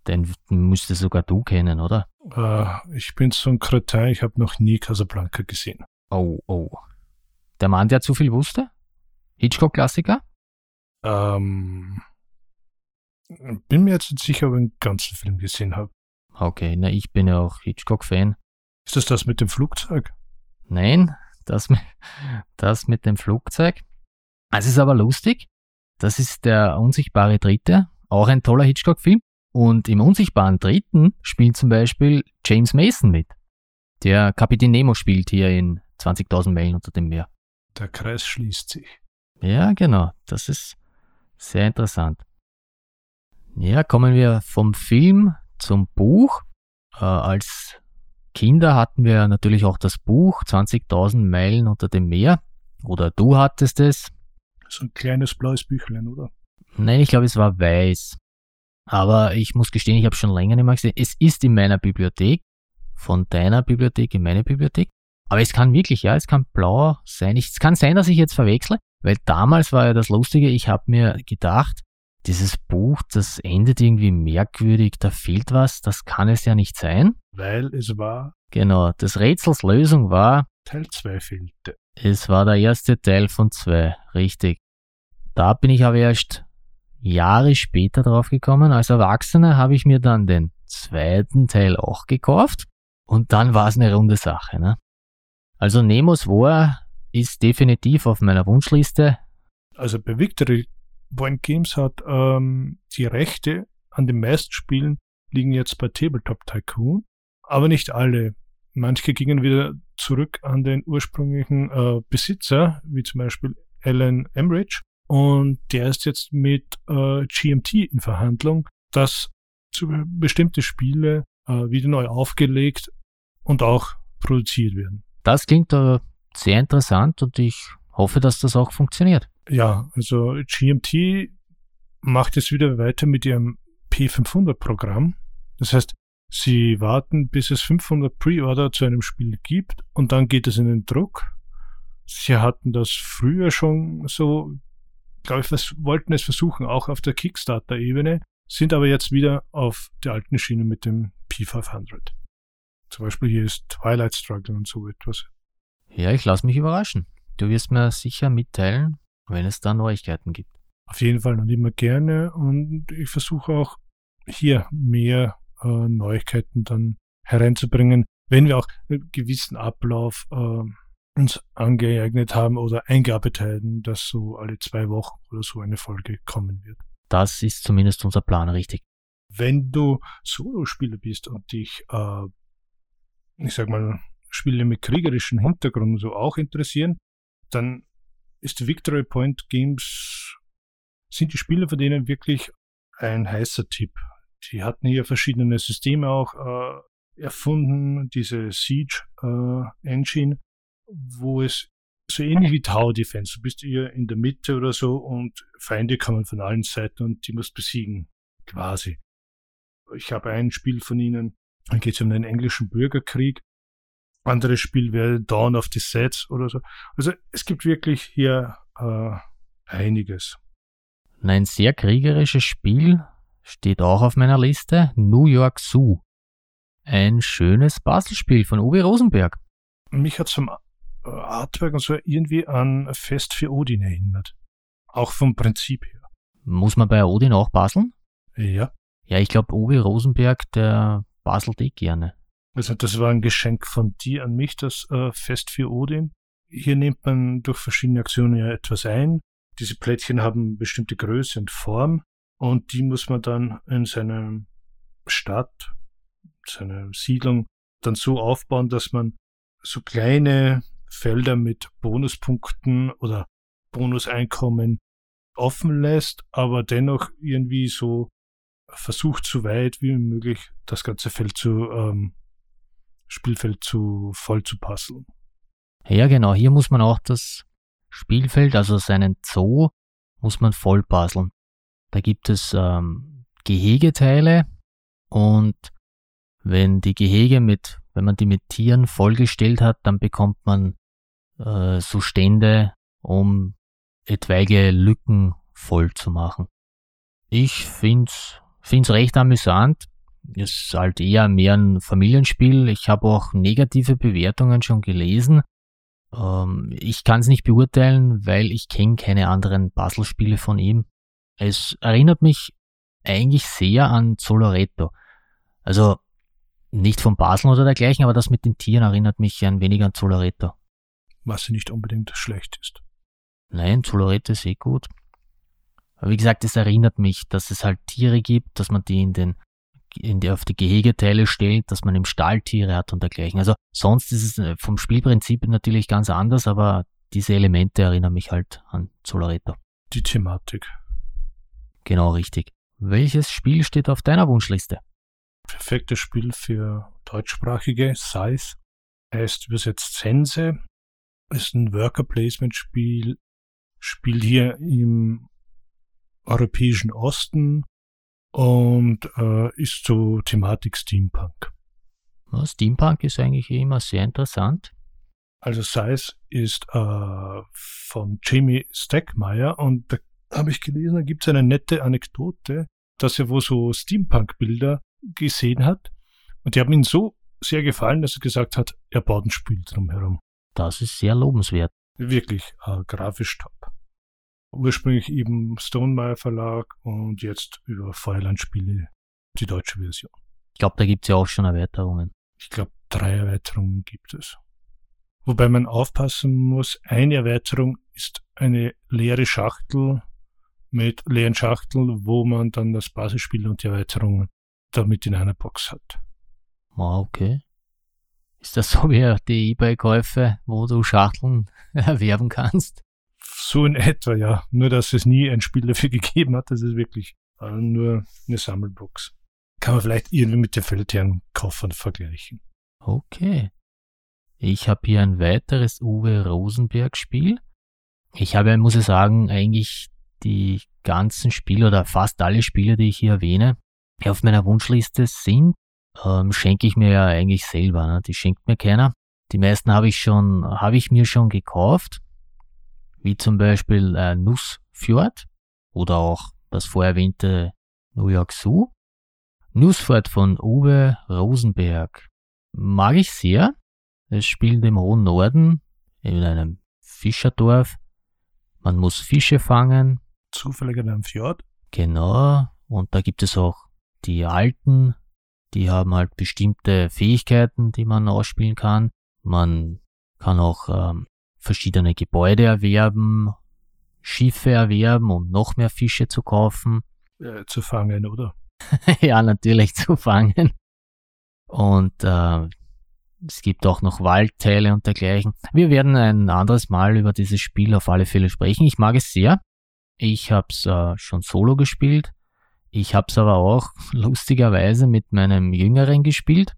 Den müsstest sogar du kennen, oder? Äh, ich bin so ein Kretin, ich habe noch nie Casablanca gesehen. Oh, oh. Der Mann, der zu viel wusste? Hitchcock-Klassiker? Ähm, bin mir jetzt nicht sicher, ob ich den ganzen Film gesehen habe. Okay, na, ich bin ja auch Hitchcock-Fan. Ist das das mit dem Flugzeug? Nein, das, das mit dem Flugzeug. Es ist aber lustig. Das ist der unsichtbare Dritte, auch ein toller Hitchcock-Film. Und im unsichtbaren Dritten spielt zum Beispiel James Mason mit. Der Kapitän Nemo spielt hier in 20.000 Meilen unter dem Meer. Der Kreis schließt sich. Ja, genau. Das ist sehr interessant. Ja, kommen wir vom Film zum Buch. Äh, als Kinder hatten wir natürlich auch das Buch 20.000 Meilen unter dem Meer. Oder du hattest es. So ein kleines blaues Büchlein, oder? Nein, ich glaube, es war weiß. Aber ich muss gestehen, ich habe schon länger nicht mehr gesehen. Es ist in meiner Bibliothek, von deiner Bibliothek in meine Bibliothek. Aber es kann wirklich, ja, es kann blau sein. Es kann sein, dass ich jetzt verwechsle, weil damals war ja das Lustige, ich habe mir gedacht, dieses Buch, das endet irgendwie merkwürdig, da fehlt was, das kann es ja nicht sein. Weil es war. Genau, des Rätsels Lösung war. Teil 2 fehlte. Es war der erste Teil von zwei, richtig. Da bin ich aber erst Jahre später drauf gekommen. Als Erwachsener habe ich mir dann den zweiten Teil auch gekauft und dann war es eine runde Sache. Ne? Also Nemos War ist definitiv auf meiner Wunschliste. Also bei Victory Point Games hat ähm, die Rechte an den meisten Spielen liegen jetzt bei Tabletop Tycoon, aber nicht alle. Manche gingen wieder zurück an den ursprünglichen äh, Besitzer, wie zum Beispiel Alan Emrich. Und der ist jetzt mit äh, GMT in Verhandlung, dass zu bestimmte Spiele äh, wieder neu aufgelegt und auch produziert werden. Das klingt äh, sehr interessant und ich hoffe, dass das auch funktioniert. Ja, also GMT macht jetzt wieder weiter mit ihrem P500-Programm. Das heißt, sie warten, bis es 500 Pre-Order zu einem Spiel gibt und dann geht es in den Druck. Sie hatten das früher schon so, glaube ich, was, wollten es versuchen, auch auf der Kickstarter-Ebene, sind aber jetzt wieder auf der alten Schiene mit dem P500. Zum Beispiel hier ist Twilight Struggle und so etwas. Ja, ich lasse mich überraschen. Du wirst mir sicher mitteilen, wenn es da Neuigkeiten gibt. Auf jeden Fall und immer gerne und ich versuche auch hier mehr äh, Neuigkeiten dann hereinzubringen, wenn wir auch einen gewissen Ablauf äh, uns angeeignet haben oder eingearbeitet haben, dass so alle zwei Wochen oder so eine Folge kommen wird. Das ist zumindest unser Plan, richtig. Wenn du Solospieler bist und dich, äh, ich sag mal, Spiele mit kriegerischem Hintergrund so auch interessieren, dann ist Victory Point Games, sind die Spiele von denen wirklich ein heißer Tipp. Die hatten hier verschiedene Systeme auch äh, erfunden, diese Siege äh, Engine, wo es so ähnlich wie Tower Defense. Du bist hier in der Mitte oder so und Feinde kommen von allen Seiten und die musst besiegen, quasi. Ich habe ein Spiel von ihnen, da geht es um den englischen Bürgerkrieg anderes Spiel wäre Dawn of the Sets oder so. Also es gibt wirklich hier äh, einiges. Ein sehr kriegerisches Spiel steht auch auf meiner Liste, New York Zoo. Ein schönes Bastelspiel von Uwe Rosenberg. Mich hat zum äh, Artwork und so irgendwie an Fest für Odin erinnert. Auch vom Prinzip her. Muss man bei Odin auch baseln? Ja. Ja, ich glaube, Uwe Rosenberg, der baselt eh gerne. Also das war ein Geschenk von dir an mich, das äh, Fest für Odin. Hier nimmt man durch verschiedene Aktionen ja etwas ein. Diese Plättchen haben bestimmte Größe und Form und die muss man dann in seiner Stadt, seiner Siedlung dann so aufbauen, dass man so kleine Felder mit Bonuspunkten oder Bonuseinkommen offen lässt, aber dennoch irgendwie so versucht, so weit wie möglich das ganze Feld zu ähm, Spielfeld zu voll zu passen. Ja, genau. Hier muss man auch das Spielfeld, also seinen Zoo, muss man voll puzzeln. Da gibt es ähm, Gehegeteile und wenn die Gehege mit, wenn man die mit Tieren vollgestellt hat, dann bekommt man äh, so Stände, um etwaige Lücken voll zu machen. Ich find's, find's recht amüsant ist halt eher mehr ein Familienspiel. Ich habe auch negative Bewertungen schon gelesen. Ähm, ich kann es nicht beurteilen, weil ich kenne keine anderen Puzzlespiele von ihm. Es erinnert mich eigentlich sehr an Zoloretto. Also nicht vom Basel oder dergleichen, aber das mit den Tieren erinnert mich ein wenig an Zoloretto. Was nicht unbedingt schlecht ist. Nein, Zoloretto ist eh gut. Aber wie gesagt, es erinnert mich, dass es halt Tiere gibt, dass man die in den in die, auf die Gehegeteile stellt, dass man im Stall Tiere hat und dergleichen. Also sonst ist es äh, vom Spielprinzip natürlich ganz anders, aber diese Elemente erinnern mich halt an Solareto. Die Thematik. Genau richtig. Welches Spiel steht auf deiner Wunschliste? Perfektes Spiel für deutschsprachige, Size. Heißt übersetzt Sense. Ist ein Worker Placement Spiel. Spielt hier im europäischen Osten und äh, ist so Thematik Steampunk. Ja, Steampunk ist eigentlich immer sehr interessant. Also Size ist äh, von Jamie Stackmeyer und der habe ich gelesen, da gibt es eine nette Anekdote, dass er wo so Steampunk-Bilder gesehen hat und die haben ihm so sehr gefallen, dass er gesagt hat, er baut ein Spiel drumherum. Das ist sehr lobenswert. Wirklich äh, grafisch top. Ursprünglich eben Stonemeyer Verlag und jetzt über Feuerland Spiele die deutsche Version. Ich glaube, da gibt es ja auch schon Erweiterungen. Ich glaube, drei Erweiterungen gibt es. Wobei man aufpassen muss, eine Erweiterung ist eine leere Schachtel mit leeren Schachteln, wo man dann das Basisspiel und die Erweiterungen damit in einer Box hat. Ah, okay. Ist das so wie die Ebay-Käufe, wo du Schachteln erwerben kannst? So in etwa, ja. Nur, dass es nie ein Spiel dafür gegeben hat. Das ist wirklich äh, nur eine Sammelbox. Kann man vielleicht irgendwie mit den feldherren Koffern vergleichen. Okay. Ich habe hier ein weiteres Uwe Rosenberg-Spiel. Ich habe, muss ich sagen, eigentlich die ganzen Spiele oder fast alle Spiele, die ich hier erwähne, auf meiner Wunschliste sind, ähm, schenke ich mir ja eigentlich selber. Ne? Die schenkt mir keiner. Die meisten habe ich schon, habe ich mir schon gekauft, wie zum Beispiel äh, Nussfjord oder auch das vorher erwähnte New York Zoo. Nussfjord von Uwe Rosenberg mag ich sehr. Es spielt im hohen Norden in einem Fischerdorf. Man muss Fische fangen. Zufällig in einem Fjord? Genau. Und da gibt es auch die Alten, die haben halt bestimmte Fähigkeiten, die man ausspielen kann. Man kann auch ähm, verschiedene Gebäude erwerben, Schiffe erwerben, um noch mehr Fische zu kaufen. Äh, zu fangen, oder? ja, natürlich zu fangen. Und äh, es gibt auch noch Waldteile und dergleichen. Wir werden ein anderes Mal über dieses Spiel auf alle Fälle sprechen. Ich mag es sehr. Ich habe es äh, schon solo gespielt. Ich habe es aber auch lustigerweise mit meinem Jüngeren gespielt.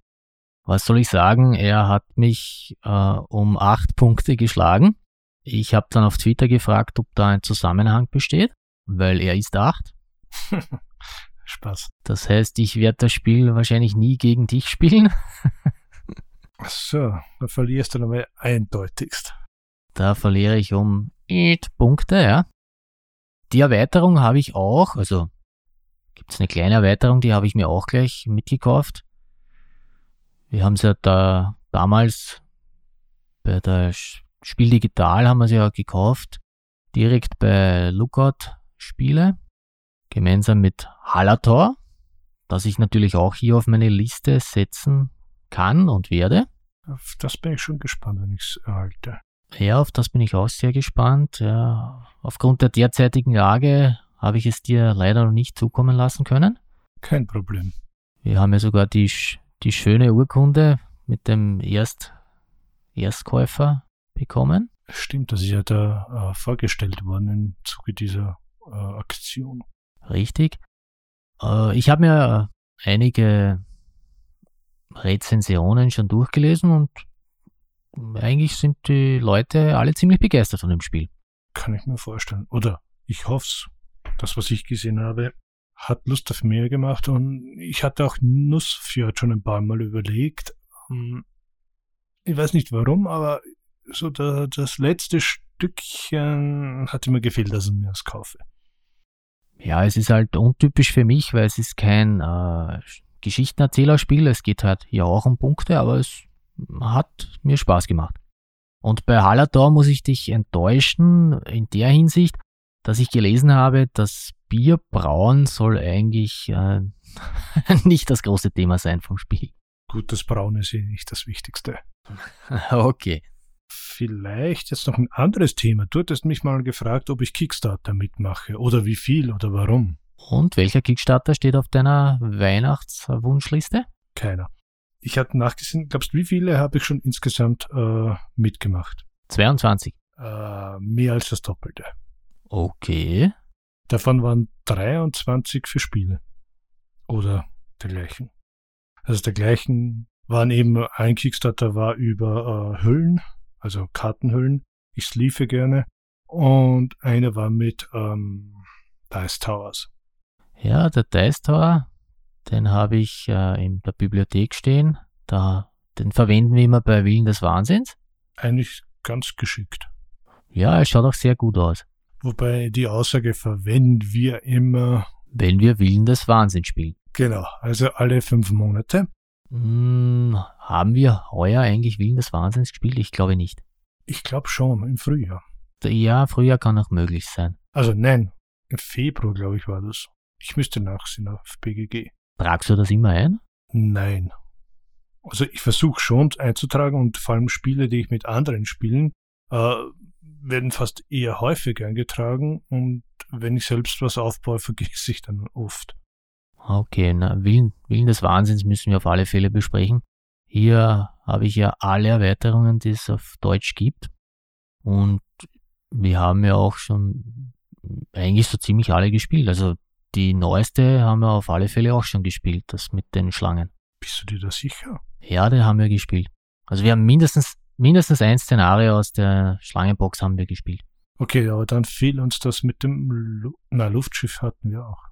Was soll ich sagen? Er hat mich äh, um acht Punkte geschlagen. Ich habe dann auf Twitter gefragt, ob da ein Zusammenhang besteht, weil er ist acht. Spaß. Das heißt, ich werde das Spiel wahrscheinlich nie gegen dich spielen. Ach so, da verlierst du dabei eindeutigst. Da verliere ich um 8 Punkte, ja. Die Erweiterung habe ich auch, also gibt es eine kleine Erweiterung, die habe ich mir auch gleich mitgekauft. Wir haben sie ja da damals bei der Spiel Digital haben wir sie ja gekauft, direkt bei Lookout Spiele, gemeinsam mit Halator, das ich natürlich auch hier auf meine Liste setzen kann und werde. Auf das bin ich schon gespannt, wenn ich es erhalte. Ja, auf das bin ich auch sehr gespannt. Ja, aufgrund der derzeitigen Lage habe ich es dir leider noch nicht zukommen lassen können. Kein Problem. Wir haben ja sogar die, die schöne Urkunde mit dem Erst, Erstkäufer bekommen. Stimmt, das ist ja da äh, vorgestellt worden im Zuge dieser äh, Aktion. Richtig. Äh, ich habe mir einige Rezensionen schon durchgelesen und eigentlich sind die Leute alle ziemlich begeistert von dem Spiel. Kann ich mir vorstellen. Oder ich hoffe es das, was ich gesehen habe, hat Lust auf mehr gemacht und ich hatte auch Nussfjord schon ein paar Mal überlegt. Ähm, ich weiß nicht warum, aber so da, das letzte Stückchen hatte mir gefehlt, dass ich mir das kaufe. Ja, es ist halt untypisch für mich, weil es ist kein äh, Geschichtenerzählerspiel. Es geht halt hier auch um Punkte, aber es hat mir Spaß gemacht. Und bei Hallertor muss ich dich enttäuschen in der Hinsicht, dass ich gelesen habe, das Bierbrauen soll eigentlich äh, nicht das große Thema sein vom Spiel. Gut, das Brauen ist eh nicht das Wichtigste. okay. Vielleicht jetzt noch ein anderes Thema. Du hattest mich mal gefragt, ob ich Kickstarter mitmache oder wie viel oder warum. Und welcher Kickstarter steht auf deiner Weihnachtswunschliste? Keiner. Ich hatte nachgesehen, glaubst du, wie viele habe ich schon insgesamt äh, mitgemacht? 22. Äh, mehr als das Doppelte. Okay. Davon waren 23 für Spiele. Oder dergleichen. Also dergleichen waren eben, ein Kickstarter war über äh, Hüllen, also Kartenhüllen. Ich sliefe gerne. Und eine war mit ähm, Dice Towers. Ja, der Dice Tower, den habe ich äh, in der Bibliothek stehen. Da, den verwenden wir immer bei Willen des Wahnsinns. Eigentlich ganz geschickt. Ja, er schaut auch sehr gut aus. Wobei die Aussage verwenden wir immer. Wenn wir Willen des Wahnsinns spielen. Genau, also alle fünf Monate. Hm, haben wir heuer eigentlich Willen des Wahnsinns gespielt? Ich glaube nicht. Ich glaube schon, im Frühjahr. Ja, Frühjahr kann auch möglich sein. Also nein, im Februar, glaube ich, war das. Ich müsste nachsehen auf BGG. Tragst du das immer ein? Nein. Also ich versuche schon einzutragen und vor allem Spiele, die ich mit anderen spielen, äh, werden fast eher häufig eingetragen und wenn ich selbst was aufbaue, vergesse ich dann oft. Okay, na, Willen, Willen des Wahnsinns müssen wir auf alle Fälle besprechen. Hier habe ich ja alle Erweiterungen, die es auf Deutsch gibt. Und wir haben ja auch schon eigentlich so ziemlich alle gespielt. Also die neueste haben wir auf alle Fälle auch schon gespielt, das mit den Schlangen. Bist du dir da sicher? Ja, den haben wir gespielt. Also wir haben mindestens, mindestens ein Szenario aus der Schlangenbox haben wir gespielt. Okay, aber dann fehlt uns das mit dem Lu Na, Luftschiff hatten wir auch.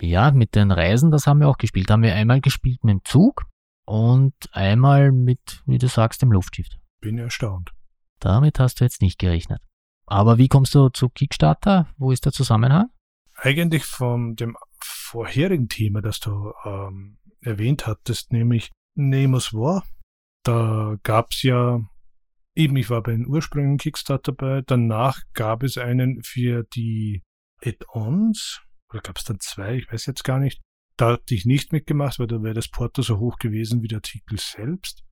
Ja, mit den Reisen, das haben wir auch gespielt. Da haben wir einmal gespielt mit dem Zug und einmal mit, wie du sagst, dem Luftschiff. Bin erstaunt. Damit hast du jetzt nicht gerechnet. Aber wie kommst du zu Kickstarter? Wo ist der Zusammenhang? Eigentlich von dem vorherigen Thema, das du ähm, erwähnt hattest, nämlich Nemos War. Da gab's ja, eben ich war bei den ursprünglichen Kickstarter dabei, danach gab es einen für die Add-ons, oder gab es dann zwei, ich weiß jetzt gar nicht. Da hatte ich nicht mitgemacht, weil da wäre das Porto so hoch gewesen wie der Artikel selbst.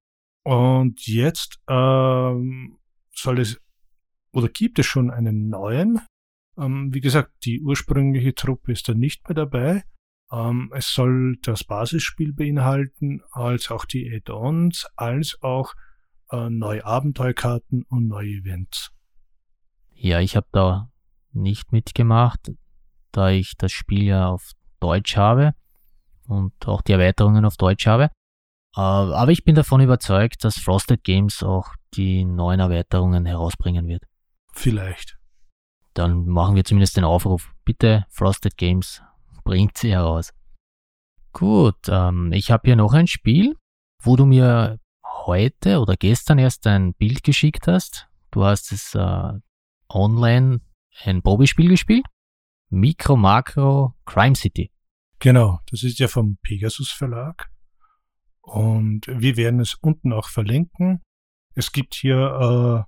Und jetzt ähm, soll es, oder gibt es schon einen neuen. Ähm, wie gesagt, die ursprüngliche Truppe ist da nicht mehr dabei. Ähm, es soll das Basisspiel beinhalten, als auch die Add-ons, als auch äh, neue Abenteuerkarten und neue Events. Ja, ich habe da nicht mitgemacht da ich das Spiel ja auf Deutsch habe und auch die Erweiterungen auf Deutsch habe. Äh, aber ich bin davon überzeugt, dass Frosted Games auch die neuen Erweiterungen herausbringen wird. Vielleicht. Dann machen wir zumindest den Aufruf. Bitte, Frosted Games, bringt sie heraus. Gut, ähm, ich habe hier noch ein Spiel, wo du mir heute oder gestern erst ein Bild geschickt hast. Du hast es äh, online ein Probespiel gespielt. Micro Macro Crime City. Genau, das ist ja vom Pegasus Verlag. Und wir werden es unten auch verlinken. Es gibt hier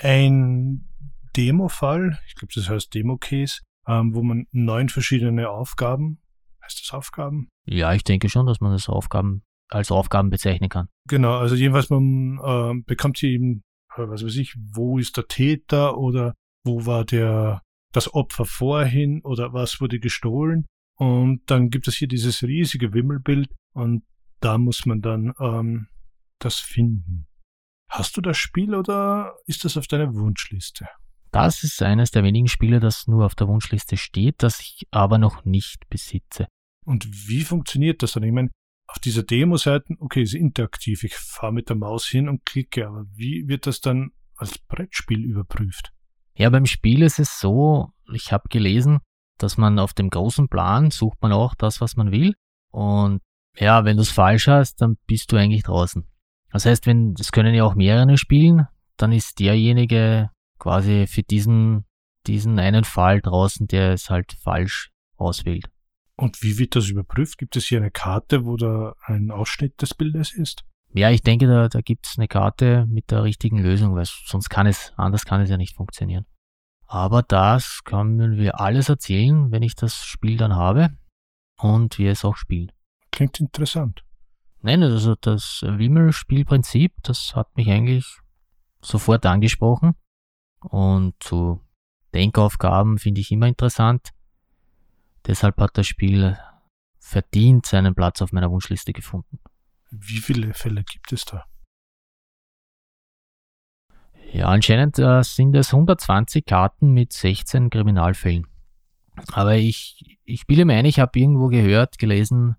äh, ein Demo-Fall, ich glaube, das heißt Demo-Case, ähm, wo man neun verschiedene Aufgaben, heißt das Aufgaben? Ja, ich denke schon, dass man das Aufgaben als Aufgaben bezeichnen kann. Genau, also jedenfalls man äh, bekommt hier eben, äh, was weiß ich, wo ist der Täter oder wo war der das Opfer vorhin oder was wurde gestohlen. Und dann gibt es hier dieses riesige Wimmelbild und da muss man dann ähm, das finden. Hast du das Spiel oder ist das auf deiner Wunschliste? Das ist eines der wenigen Spiele, das nur auf der Wunschliste steht, das ich aber noch nicht besitze. Und wie funktioniert das dann? Ich meine, auf dieser Demo-Seite, okay, ist interaktiv, ich fahre mit der Maus hin und klicke, aber wie wird das dann als Brettspiel überprüft? Ja, beim Spiel ist es so, ich habe gelesen, dass man auf dem großen Plan sucht man auch das, was man will. Und ja, wenn du es falsch hast, dann bist du eigentlich draußen. Das heißt, wenn, das können ja auch mehrere spielen, dann ist derjenige quasi für diesen, diesen einen Fall draußen, der es halt falsch auswählt. Und wie wird das überprüft? Gibt es hier eine Karte, wo da ein Ausschnitt des Bildes ist? Ja, ich denke, da, da gibt es eine Karte mit der richtigen Lösung, weil sonst kann es, anders kann es ja nicht funktionieren. Aber das können wir alles erzählen, wenn ich das Spiel dann habe und wir es auch spielen. Klingt interessant. Nein, also das Wimmel-Spielprinzip, das hat mich eigentlich sofort angesprochen. Und zu Denkaufgaben finde ich immer interessant. Deshalb hat das Spiel verdient seinen Platz auf meiner Wunschliste gefunden. Wie viele Fälle gibt es da? Ja, anscheinend äh, sind es 120 Karten mit 16 Kriminalfällen. Aber ich, ich bilde mir ein, ich habe irgendwo gehört, gelesen,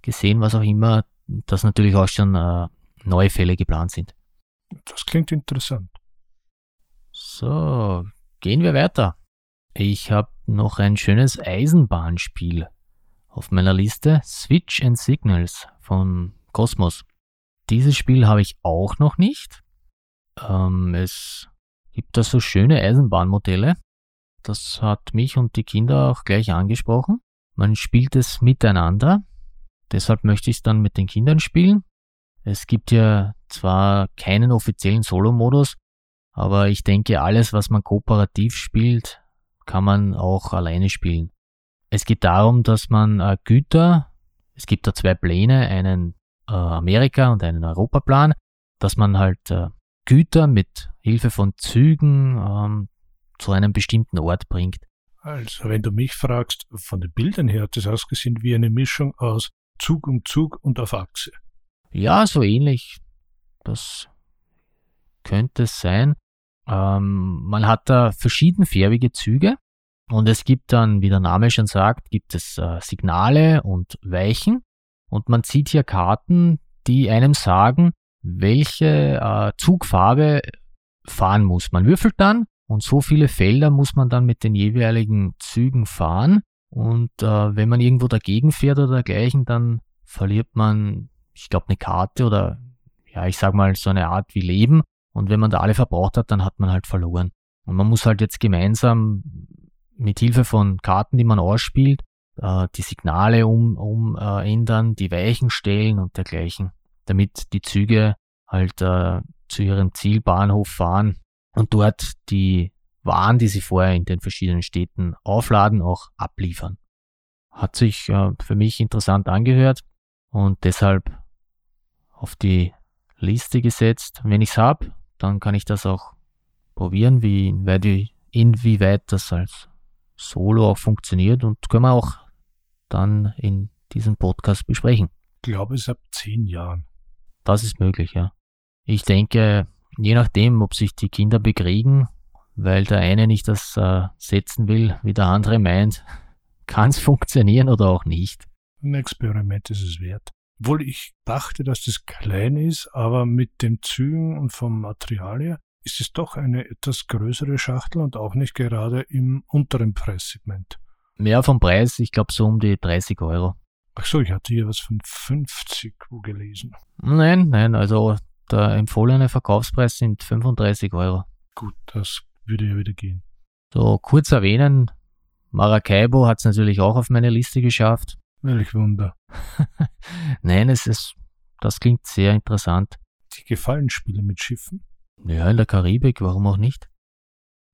gesehen, was auch immer, dass natürlich auch schon äh, neue Fälle geplant sind. Das klingt interessant. So, gehen wir weiter. Ich habe noch ein schönes Eisenbahnspiel auf meiner Liste, Switch and Signals von Cosmos. Dieses Spiel habe ich auch noch nicht. Ähm, es gibt da so schöne Eisenbahnmodelle Das hat mich und die Kinder auch gleich angesprochen. Man spielt es miteinander. Deshalb möchte ich es dann mit den Kindern spielen. Es gibt ja zwar keinen offiziellen Solo-Modus, aber ich denke, alles, was man kooperativ spielt, kann man auch alleine spielen. Es geht darum, dass man äh, Güter, es gibt da zwei Pläne, einen äh, Amerika- und einen Europaplan, dass man halt äh, Güter mit Hilfe von Zügen ähm, zu einem bestimmten Ort bringt. Also, wenn du mich fragst, von den Bildern her hat das ausgesehen wie eine Mischung aus Zug um Zug und auf Achse. Ja, so ähnlich. Das könnte es sein. Ähm, man hat da verschiedenfärbige Züge und es gibt dann, wie der Name schon sagt, gibt es äh, Signale und Weichen und man zieht hier Karten, die einem sagen, welche äh, Zugfarbe fahren muss. Man würfelt dann und so viele Felder muss man dann mit den jeweiligen Zügen fahren. Und äh, wenn man irgendwo dagegen fährt oder dergleichen, dann verliert man, ich glaube, eine Karte oder ja, ich sag mal so eine Art wie Leben. Und wenn man da alle verbraucht hat, dann hat man halt verloren. Und man muss halt jetzt gemeinsam mit Hilfe von Karten, die man ausspielt, äh, die Signale um, um äh, ändern, die Weichen stellen und dergleichen, damit die Züge halt äh, zu ihrem Zielbahnhof fahren und dort die Waren, die sie vorher in den verschiedenen Städten aufladen, auch abliefern. Hat sich äh, für mich interessant angehört und deshalb auf die Liste gesetzt. Wenn ich's hab, dann kann ich das auch probieren, wie inwieweit, inwieweit das als Solo auch funktioniert und können wir auch dann in diesem Podcast besprechen. Ich glaube, es ist ab zehn Jahren. Das ist möglich, ja. Ich denke, je nachdem, ob sich die Kinder bekriegen, weil der eine nicht das äh, setzen will, wie der andere meint, kann es funktionieren oder auch nicht. Ein Experiment ist es wert. Obwohl ich dachte, dass das klein ist, aber mit dem Zügen und vom Material her ist es doch eine etwas größere Schachtel und auch nicht gerade im unteren Preissegment. Mehr vom Preis, ich glaube so um die 30 Euro. Ach so, ich hatte hier was von 50 wo gelesen. Nein, nein, also der empfohlene Verkaufspreis sind 35 Euro. Gut, das würde ja wieder gehen. So, kurz erwähnen, Maracaibo hat es natürlich auch auf meine Liste geschafft. Welch Wunder. Nein, es ist, das klingt sehr interessant. Die gefallen Spiele mit Schiffen? Ja, in der Karibik, warum auch nicht?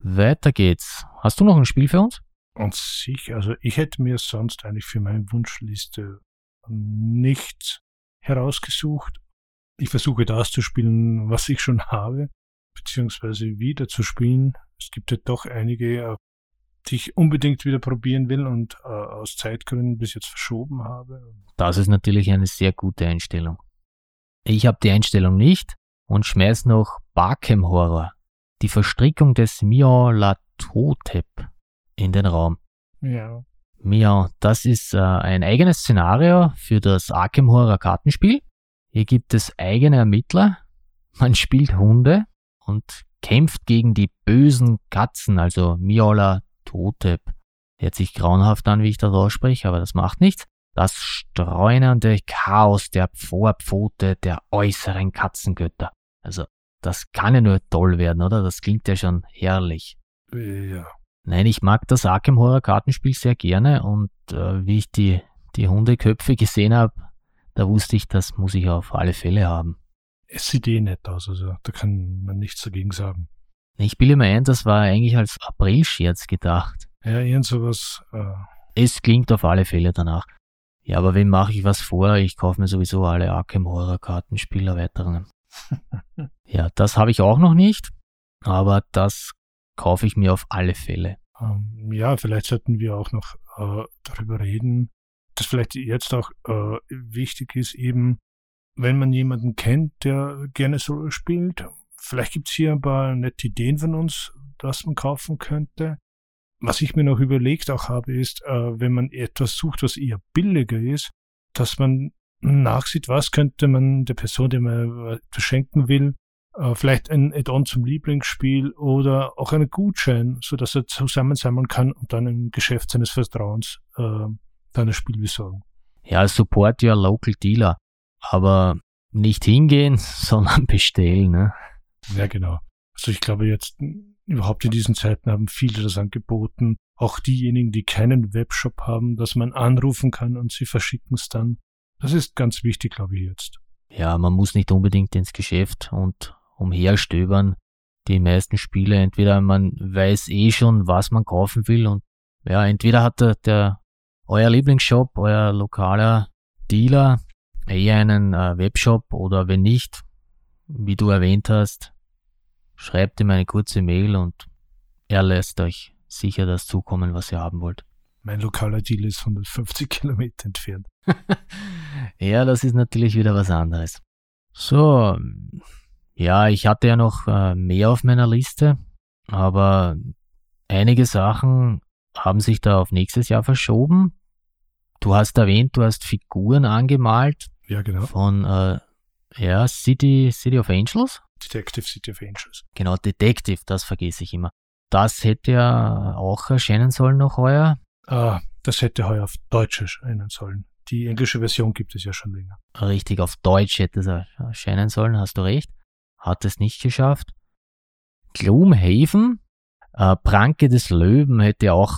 Weiter geht's. Hast du noch ein Spiel für uns? Und sich, also ich hätte mir sonst eigentlich für meine Wunschliste nichts herausgesucht. Ich versuche das zu spielen, was ich schon habe, beziehungsweise wieder zu spielen. Es gibt ja doch einige, die ich unbedingt wieder probieren will und äh, aus Zeitgründen bis jetzt verschoben habe. Das ist natürlich eine sehr gute Einstellung. Ich habe die Einstellung nicht und schmeiß noch Barkem Horror, die Verstrickung des Miaulatotep in den Raum. Ja. Miau, das ist äh, ein eigenes Szenario für das Arkham Horror Kartenspiel. Hier gibt es eigene Ermittler, man spielt Hunde und kämpft gegen die bösen Katzen, also Miola Totep. Hört sich grauenhaft an, wie ich das ausspreche, aber das macht nichts. Das streunernde Chaos der Vorpfote der äußeren Katzengötter. Also, das kann ja nur toll werden, oder? Das klingt ja schon herrlich. Ja. Nein, ich mag das Arkham Horror Kartenspiel sehr gerne und äh, wie ich die, die Hundeköpfe gesehen habe, da wusste ich, das muss ich auf alle Fälle haben. Es sieht eh nett aus, also da kann man nichts dagegen sagen. Ich bilde mir ein, das war eigentlich als Aprilscherz gedacht. Ja, irgend sowas. Äh es klingt auf alle Fälle danach. Ja, aber wem mache ich was vor? Ich kaufe mir sowieso alle Arkham Horror Kartenspiel erweiterungen. ja, das habe ich auch noch nicht, aber das kaufe ich mir auf alle Fälle. Ähm, ja, vielleicht sollten wir auch noch äh, darüber reden, dass vielleicht jetzt auch äh, wichtig ist, eben, wenn man jemanden kennt, der gerne Solo spielt, vielleicht gibt's hier ein paar nette Ideen von uns, was man kaufen könnte. Was ich mir noch überlegt auch habe, ist, äh, wenn man etwas sucht, was eher billiger ist, dass man nachsieht, was könnte man der Person, die man etwas schenken will, äh, vielleicht ein Add-on zum Lieblingsspiel oder auch einen Gutschein, so dass er zusammensammeln kann und dann im Geschäft seines Vertrauens äh, dann ein Spiel besorgen. Ja, support your local dealer, aber nicht hingehen, sondern bestellen. Ne? Ja, genau. Also ich glaube jetzt überhaupt in diesen Zeiten haben viele das angeboten. Auch diejenigen, die keinen Webshop haben, dass man anrufen kann und sie verschicken es dann. Das ist ganz wichtig, glaube ich, jetzt. Ja, man muss nicht unbedingt ins Geschäft und umherstöbern. Die meisten Spiele, entweder man weiß eh schon, was man kaufen will und ja, entweder hat der, der euer Lieblingsshop, euer lokaler Dealer eh einen äh, Webshop oder wenn nicht, wie du erwähnt hast, schreibt ihm eine kurze Mail und er lässt euch sicher das zukommen, was ihr haben wollt. Mein lokaler Dealer ist 150 Kilometer entfernt. ja, das ist natürlich wieder was anderes. So, ja, ich hatte ja noch äh, mehr auf meiner Liste, aber einige Sachen haben sich da auf nächstes Jahr verschoben. Du hast erwähnt, du hast Figuren angemalt. Ja, genau. Von äh, ja, City, City of Angels. Detective City of Angels. Genau, Detective, das vergesse ich immer. Das hätte ja auch erscheinen sollen noch heuer. Ah, das hätte heuer auf Deutsch erscheinen sollen. Die englische Version gibt es ja schon länger. Richtig, auf Deutsch hätte es erscheinen sollen, hast du recht. Hat es nicht geschafft. Gloomhaven, äh, Pranke des Löwen hätte auch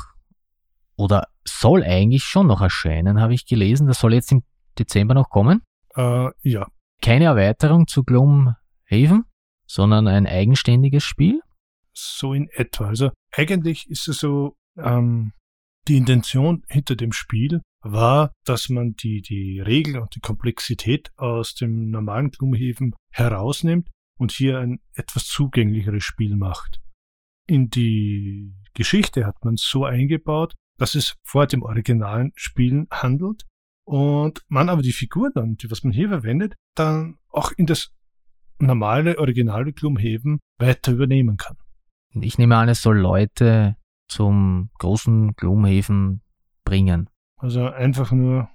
oder soll eigentlich schon noch erscheinen, habe ich gelesen. Das soll jetzt im Dezember noch kommen. Äh, ja. Keine Erweiterung zu Gloomhaven, sondern ein eigenständiges Spiel. So in etwa. Also eigentlich ist es so, ähm, die Intention hinter dem Spiel war, dass man die, die Regeln und die Komplexität aus dem normalen Gloomhaven herausnimmt und hier ein etwas zugänglicheres Spiel macht. In die Geschichte hat man es so eingebaut, dass es vor dem originalen Spielen handelt und man aber die Figuren dann, die was man hier verwendet, dann auch in das normale originale Gloomhaven weiter übernehmen kann. Ich nehme an, es soll Leute zum großen Gloomhaven bringen. Also einfach nur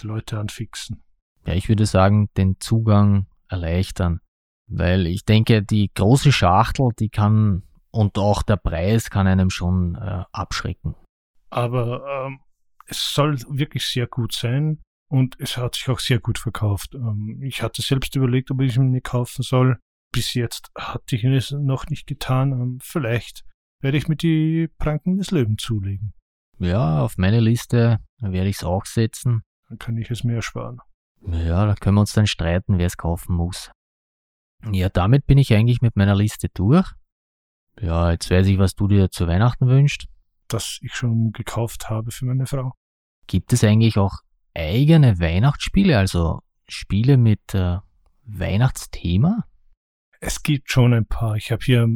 die Leute anfixen. Ja, ich würde sagen, den Zugang erleichtern. Weil ich denke, die große Schachtel, die kann und auch der Preis kann einem schon äh, abschrecken. Aber ähm, es soll wirklich sehr gut sein und es hat sich auch sehr gut verkauft. Ähm, ich hatte selbst überlegt, ob ich es mir nicht kaufen soll. Bis jetzt hatte ich es noch nicht getan. Ähm, vielleicht werde ich mir die Pranken des Löwen zulegen. Ja, auf meine Liste werde ich es auch setzen. Dann kann ich es mir ersparen. Ja, da können wir uns dann streiten, wer es kaufen muss. Ja, damit bin ich eigentlich mit meiner Liste durch. Ja, jetzt weiß ich, was du dir zu Weihnachten wünschst das ich schon gekauft habe für meine Frau. Gibt es eigentlich auch eigene Weihnachtsspiele, also Spiele mit äh, Weihnachtsthema? Es gibt schon ein paar. Ich habe hier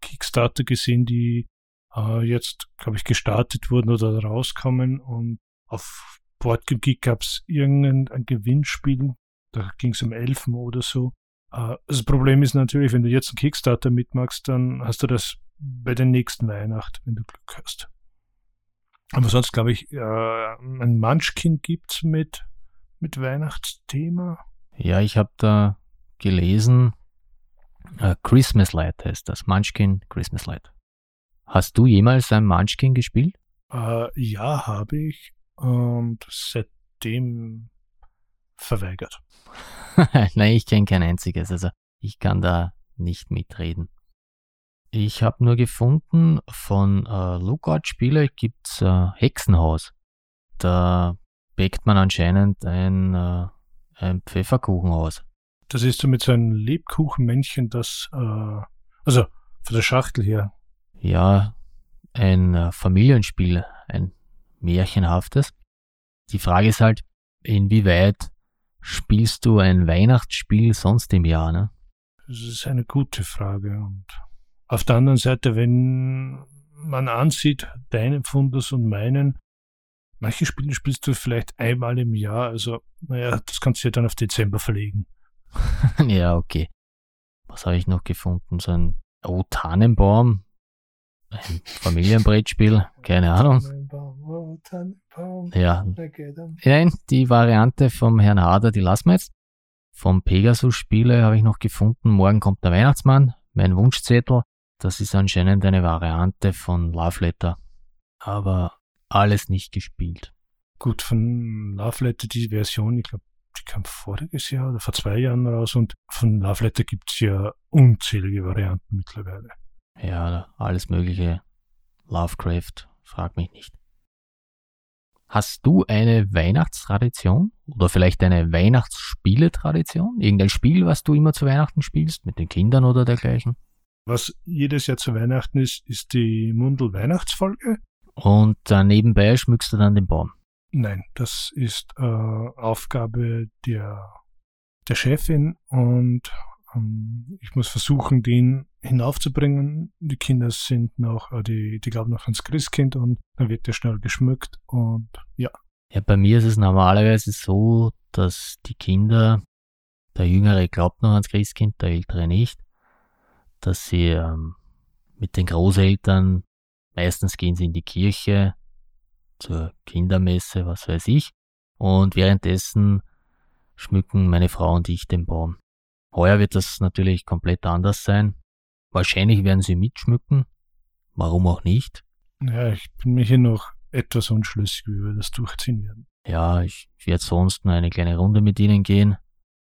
Kickstarter gesehen, die äh, jetzt, glaube ich, gestartet wurden oder rauskommen und auf Boardgame Geek gab es irgendein Gewinnspiel, da ging es um Elfen oder so. Äh, das Problem ist natürlich, wenn du jetzt einen Kickstarter mitmachst, dann hast du das bei der nächsten Weihnacht, wenn du Glück hast. Aber sonst glaube ich, äh, ein Munchkin gibt's mit, mit Weihnachtsthema. Ja, ich habe da gelesen, äh, Christmas Light heißt das. Munchkin Christmas Light. Hast du jemals ein Munchkin gespielt? Äh, ja, habe ich. Und seitdem verweigert. Nein, ich kenne kein einziges. Also ich kann da nicht mitreden. Ich habe nur gefunden, von äh, Lookout-Spieler gibt's äh, Hexenhaus. Da bäckt man anscheinend ein, äh, ein Pfefferkuchen aus. Das ist so mit so einem Lebkuchenmännchen, das, äh, also von der Schachtel her. Ja, ein äh, Familienspiel, ein märchenhaftes. Die Frage ist halt, inwieweit spielst du ein Weihnachtsspiel sonst im Jahr, ne? Das ist eine gute Frage und auf der anderen Seite, wenn man ansieht, deinen Fundus und meinen, manche Spiele spielst du vielleicht einmal im Jahr, also naja, das kannst du ja dann auf Dezember verlegen. ja, okay. Was habe ich noch gefunden? So ein Oh, Tannenbaum. Ein Familienbrettspiel, keine Ahnung. Ja. Nein, die Variante vom Herrn Hader, die lassen wir jetzt. Vom Pegasus-Spiele habe ich noch gefunden. Morgen kommt der Weihnachtsmann. Mein Wunschzettel. Das ist anscheinend eine Variante von Love Letter, aber alles nicht gespielt. Gut, von Love Letter, die Version, ich glaube, die kam voriges Jahr oder vor zwei Jahren raus und von Love Letter gibt's ja unzählige Varianten mittlerweile. Ja, alles mögliche. Lovecraft, frag mich nicht. Hast du eine Weihnachtstradition oder vielleicht eine Weihnachtsspieletradition? Irgendein Spiel, was du immer zu Weihnachten spielst, mit den Kindern oder dergleichen? Was jedes Jahr zu Weihnachten ist, ist die Mundel-Weihnachtsfolge. Und äh, nebenbei schmückst du dann den Baum. Nein, das ist äh, Aufgabe der, der Chefin und ähm, ich muss versuchen, den hinaufzubringen. Die Kinder sind noch, äh, die, die glauben noch ans Christkind und dann wird der schnell geschmückt und ja. Ja, bei mir ist es normalerweise so, dass die Kinder, der Jüngere glaubt noch ans Christkind, der Ältere nicht, dass sie ähm, mit den Großeltern, meistens gehen sie in die Kirche, zur Kindermesse, was weiß ich, und währenddessen schmücken meine Frau und ich den Baum. Heuer wird das natürlich komplett anders sein. Wahrscheinlich werden sie mitschmücken. Warum auch nicht? Ja, ich bin mir hier noch etwas unschlüssig, wie wir das durchziehen werden. Ja, ich werde sonst nur eine kleine Runde mit ihnen gehen.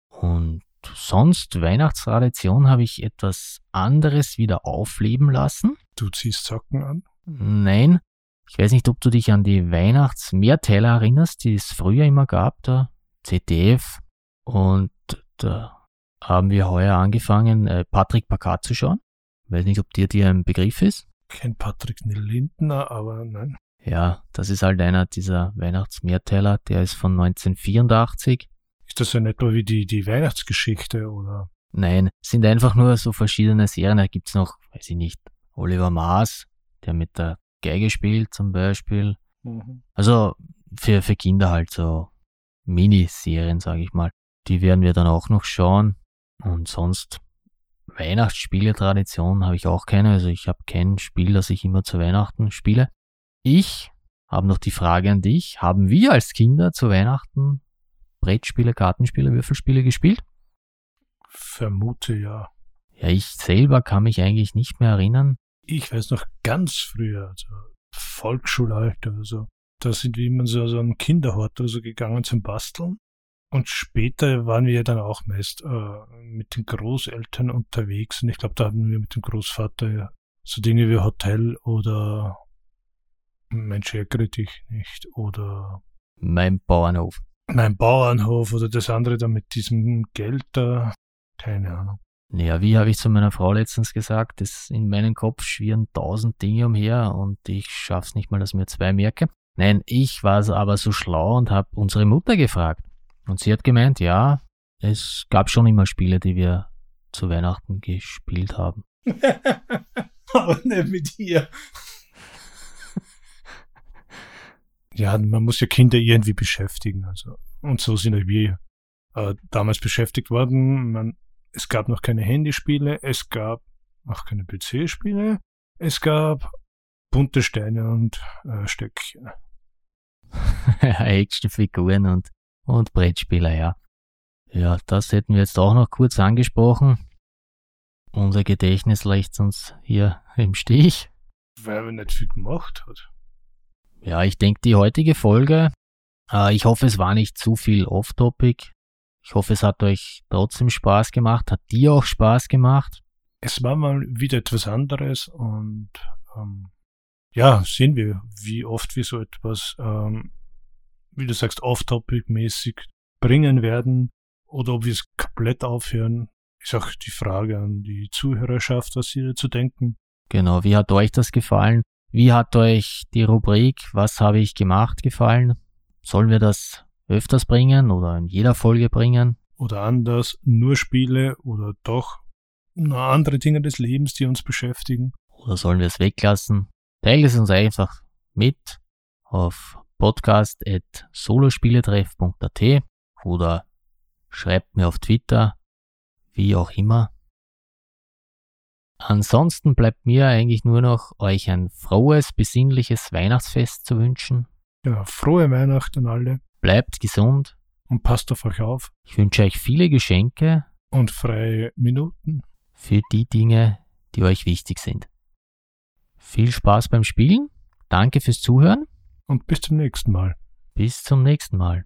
Und sonst, Weihnachtstradition, habe ich etwas anderes wieder aufleben lassen. Du ziehst Socken an? Nein. Ich weiß nicht, ob du dich an die Weihnachtsmehrteiler erinnerst, die es früher immer gab, da ZDF. Und da haben wir heuer angefangen, äh, Patrick Packard zu schauen. Weiß nicht, ob dir die ein Begriff ist. Kein Patrick Lindner, aber nein. Ja, das ist halt einer dieser Weihnachtsmehrteiler, der ist von 1984. Ist das in etwa wie die, die Weihnachtsgeschichte oder? Nein, sind einfach nur so verschiedene Serien. Da gibt's noch, weiß ich nicht, Oliver Maas, der mit der Geige spielt zum Beispiel. Mhm. Also für, für Kinder halt so Miniserien, sage ich mal. Die werden wir dann auch noch schauen. Und sonst Weihnachtsspiele-Tradition habe ich auch keine. Also ich habe kein Spiel, das ich immer zu Weihnachten spiele. Ich habe noch die Frage an dich. Haben wir als Kinder zu Weihnachten Brettspiele, Kartenspiele, Würfelspiele gespielt? Vermute ja. Ja, ich selber kann mich eigentlich nicht mehr erinnern. Ich weiß noch ganz früher, also Volksschulalter oder so. Da sind wir immer so, so einen Kinderhort oder so gegangen zum Basteln. Und später waren wir dann auch meist äh, mit den Großeltern unterwegs. Und ich glaube, da haben wir mit dem Großvater ja so Dinge wie Hotel oder Mensch, ärgere dich nicht oder mein Bauernhof. Mein Bauernhof oder das andere da mit diesem Geld da. Keine Ahnung. Naja, wie habe ich zu meiner Frau letztens gesagt, das in meinem Kopf schwirren tausend Dinge umher und ich schaff's nicht mal, dass mir zwei merke. Nein, ich war aber so schlau und habe unsere Mutter gefragt. Und sie hat gemeint, ja, es gab schon immer Spiele, die wir zu Weihnachten gespielt haben. Aber nicht mit ihr. Ja, man muss ja Kinder irgendwie beschäftigen. Also. Und so sind wir äh, damals beschäftigt worden. Man, es gab noch keine Handyspiele, es gab auch keine PC-Spiele, es gab bunte Steine und äh, Stöckchen. Actionfiguren und und Brettspieler, ja. Ja, das hätten wir jetzt auch noch kurz angesprochen. Unser Gedächtnis lässt uns hier im Stich. Weil er nicht viel gemacht hat. Ja, ich denke, die heutige Folge, äh, ich hoffe, es war nicht zu viel off-topic. Ich hoffe, es hat euch trotzdem Spaß gemacht. Hat dir auch Spaß gemacht? Es war mal wieder etwas anderes und ähm, ja, sehen wir, wie oft wir so etwas ähm, wie du sagst, off-topic-mäßig bringen werden oder ob wir es komplett aufhören, ist auch die Frage an die Zuhörerschaft, was sie dazu denken. Genau, wie hat euch das gefallen? Wie hat euch die Rubrik Was habe ich gemacht gefallen? Sollen wir das öfters bringen oder in jeder Folge bringen? Oder anders, nur Spiele oder doch andere Dinge des Lebens, die uns beschäftigen? Oder sollen wir es weglassen? Teilt es uns einfach mit auf podcast.solospieletreff.at oder schreibt mir auf Twitter, wie auch immer. Ansonsten bleibt mir eigentlich nur noch euch ein frohes, besinnliches Weihnachtsfest zu wünschen. Ja, frohe Weihnachten alle. Bleibt gesund. Und passt auf euch auf. Ich wünsche euch viele Geschenke. Und freie Minuten. Für die Dinge, die euch wichtig sind. Viel Spaß beim Spielen. Danke fürs Zuhören und bis zum nächsten Mal. Bis zum nächsten Mal.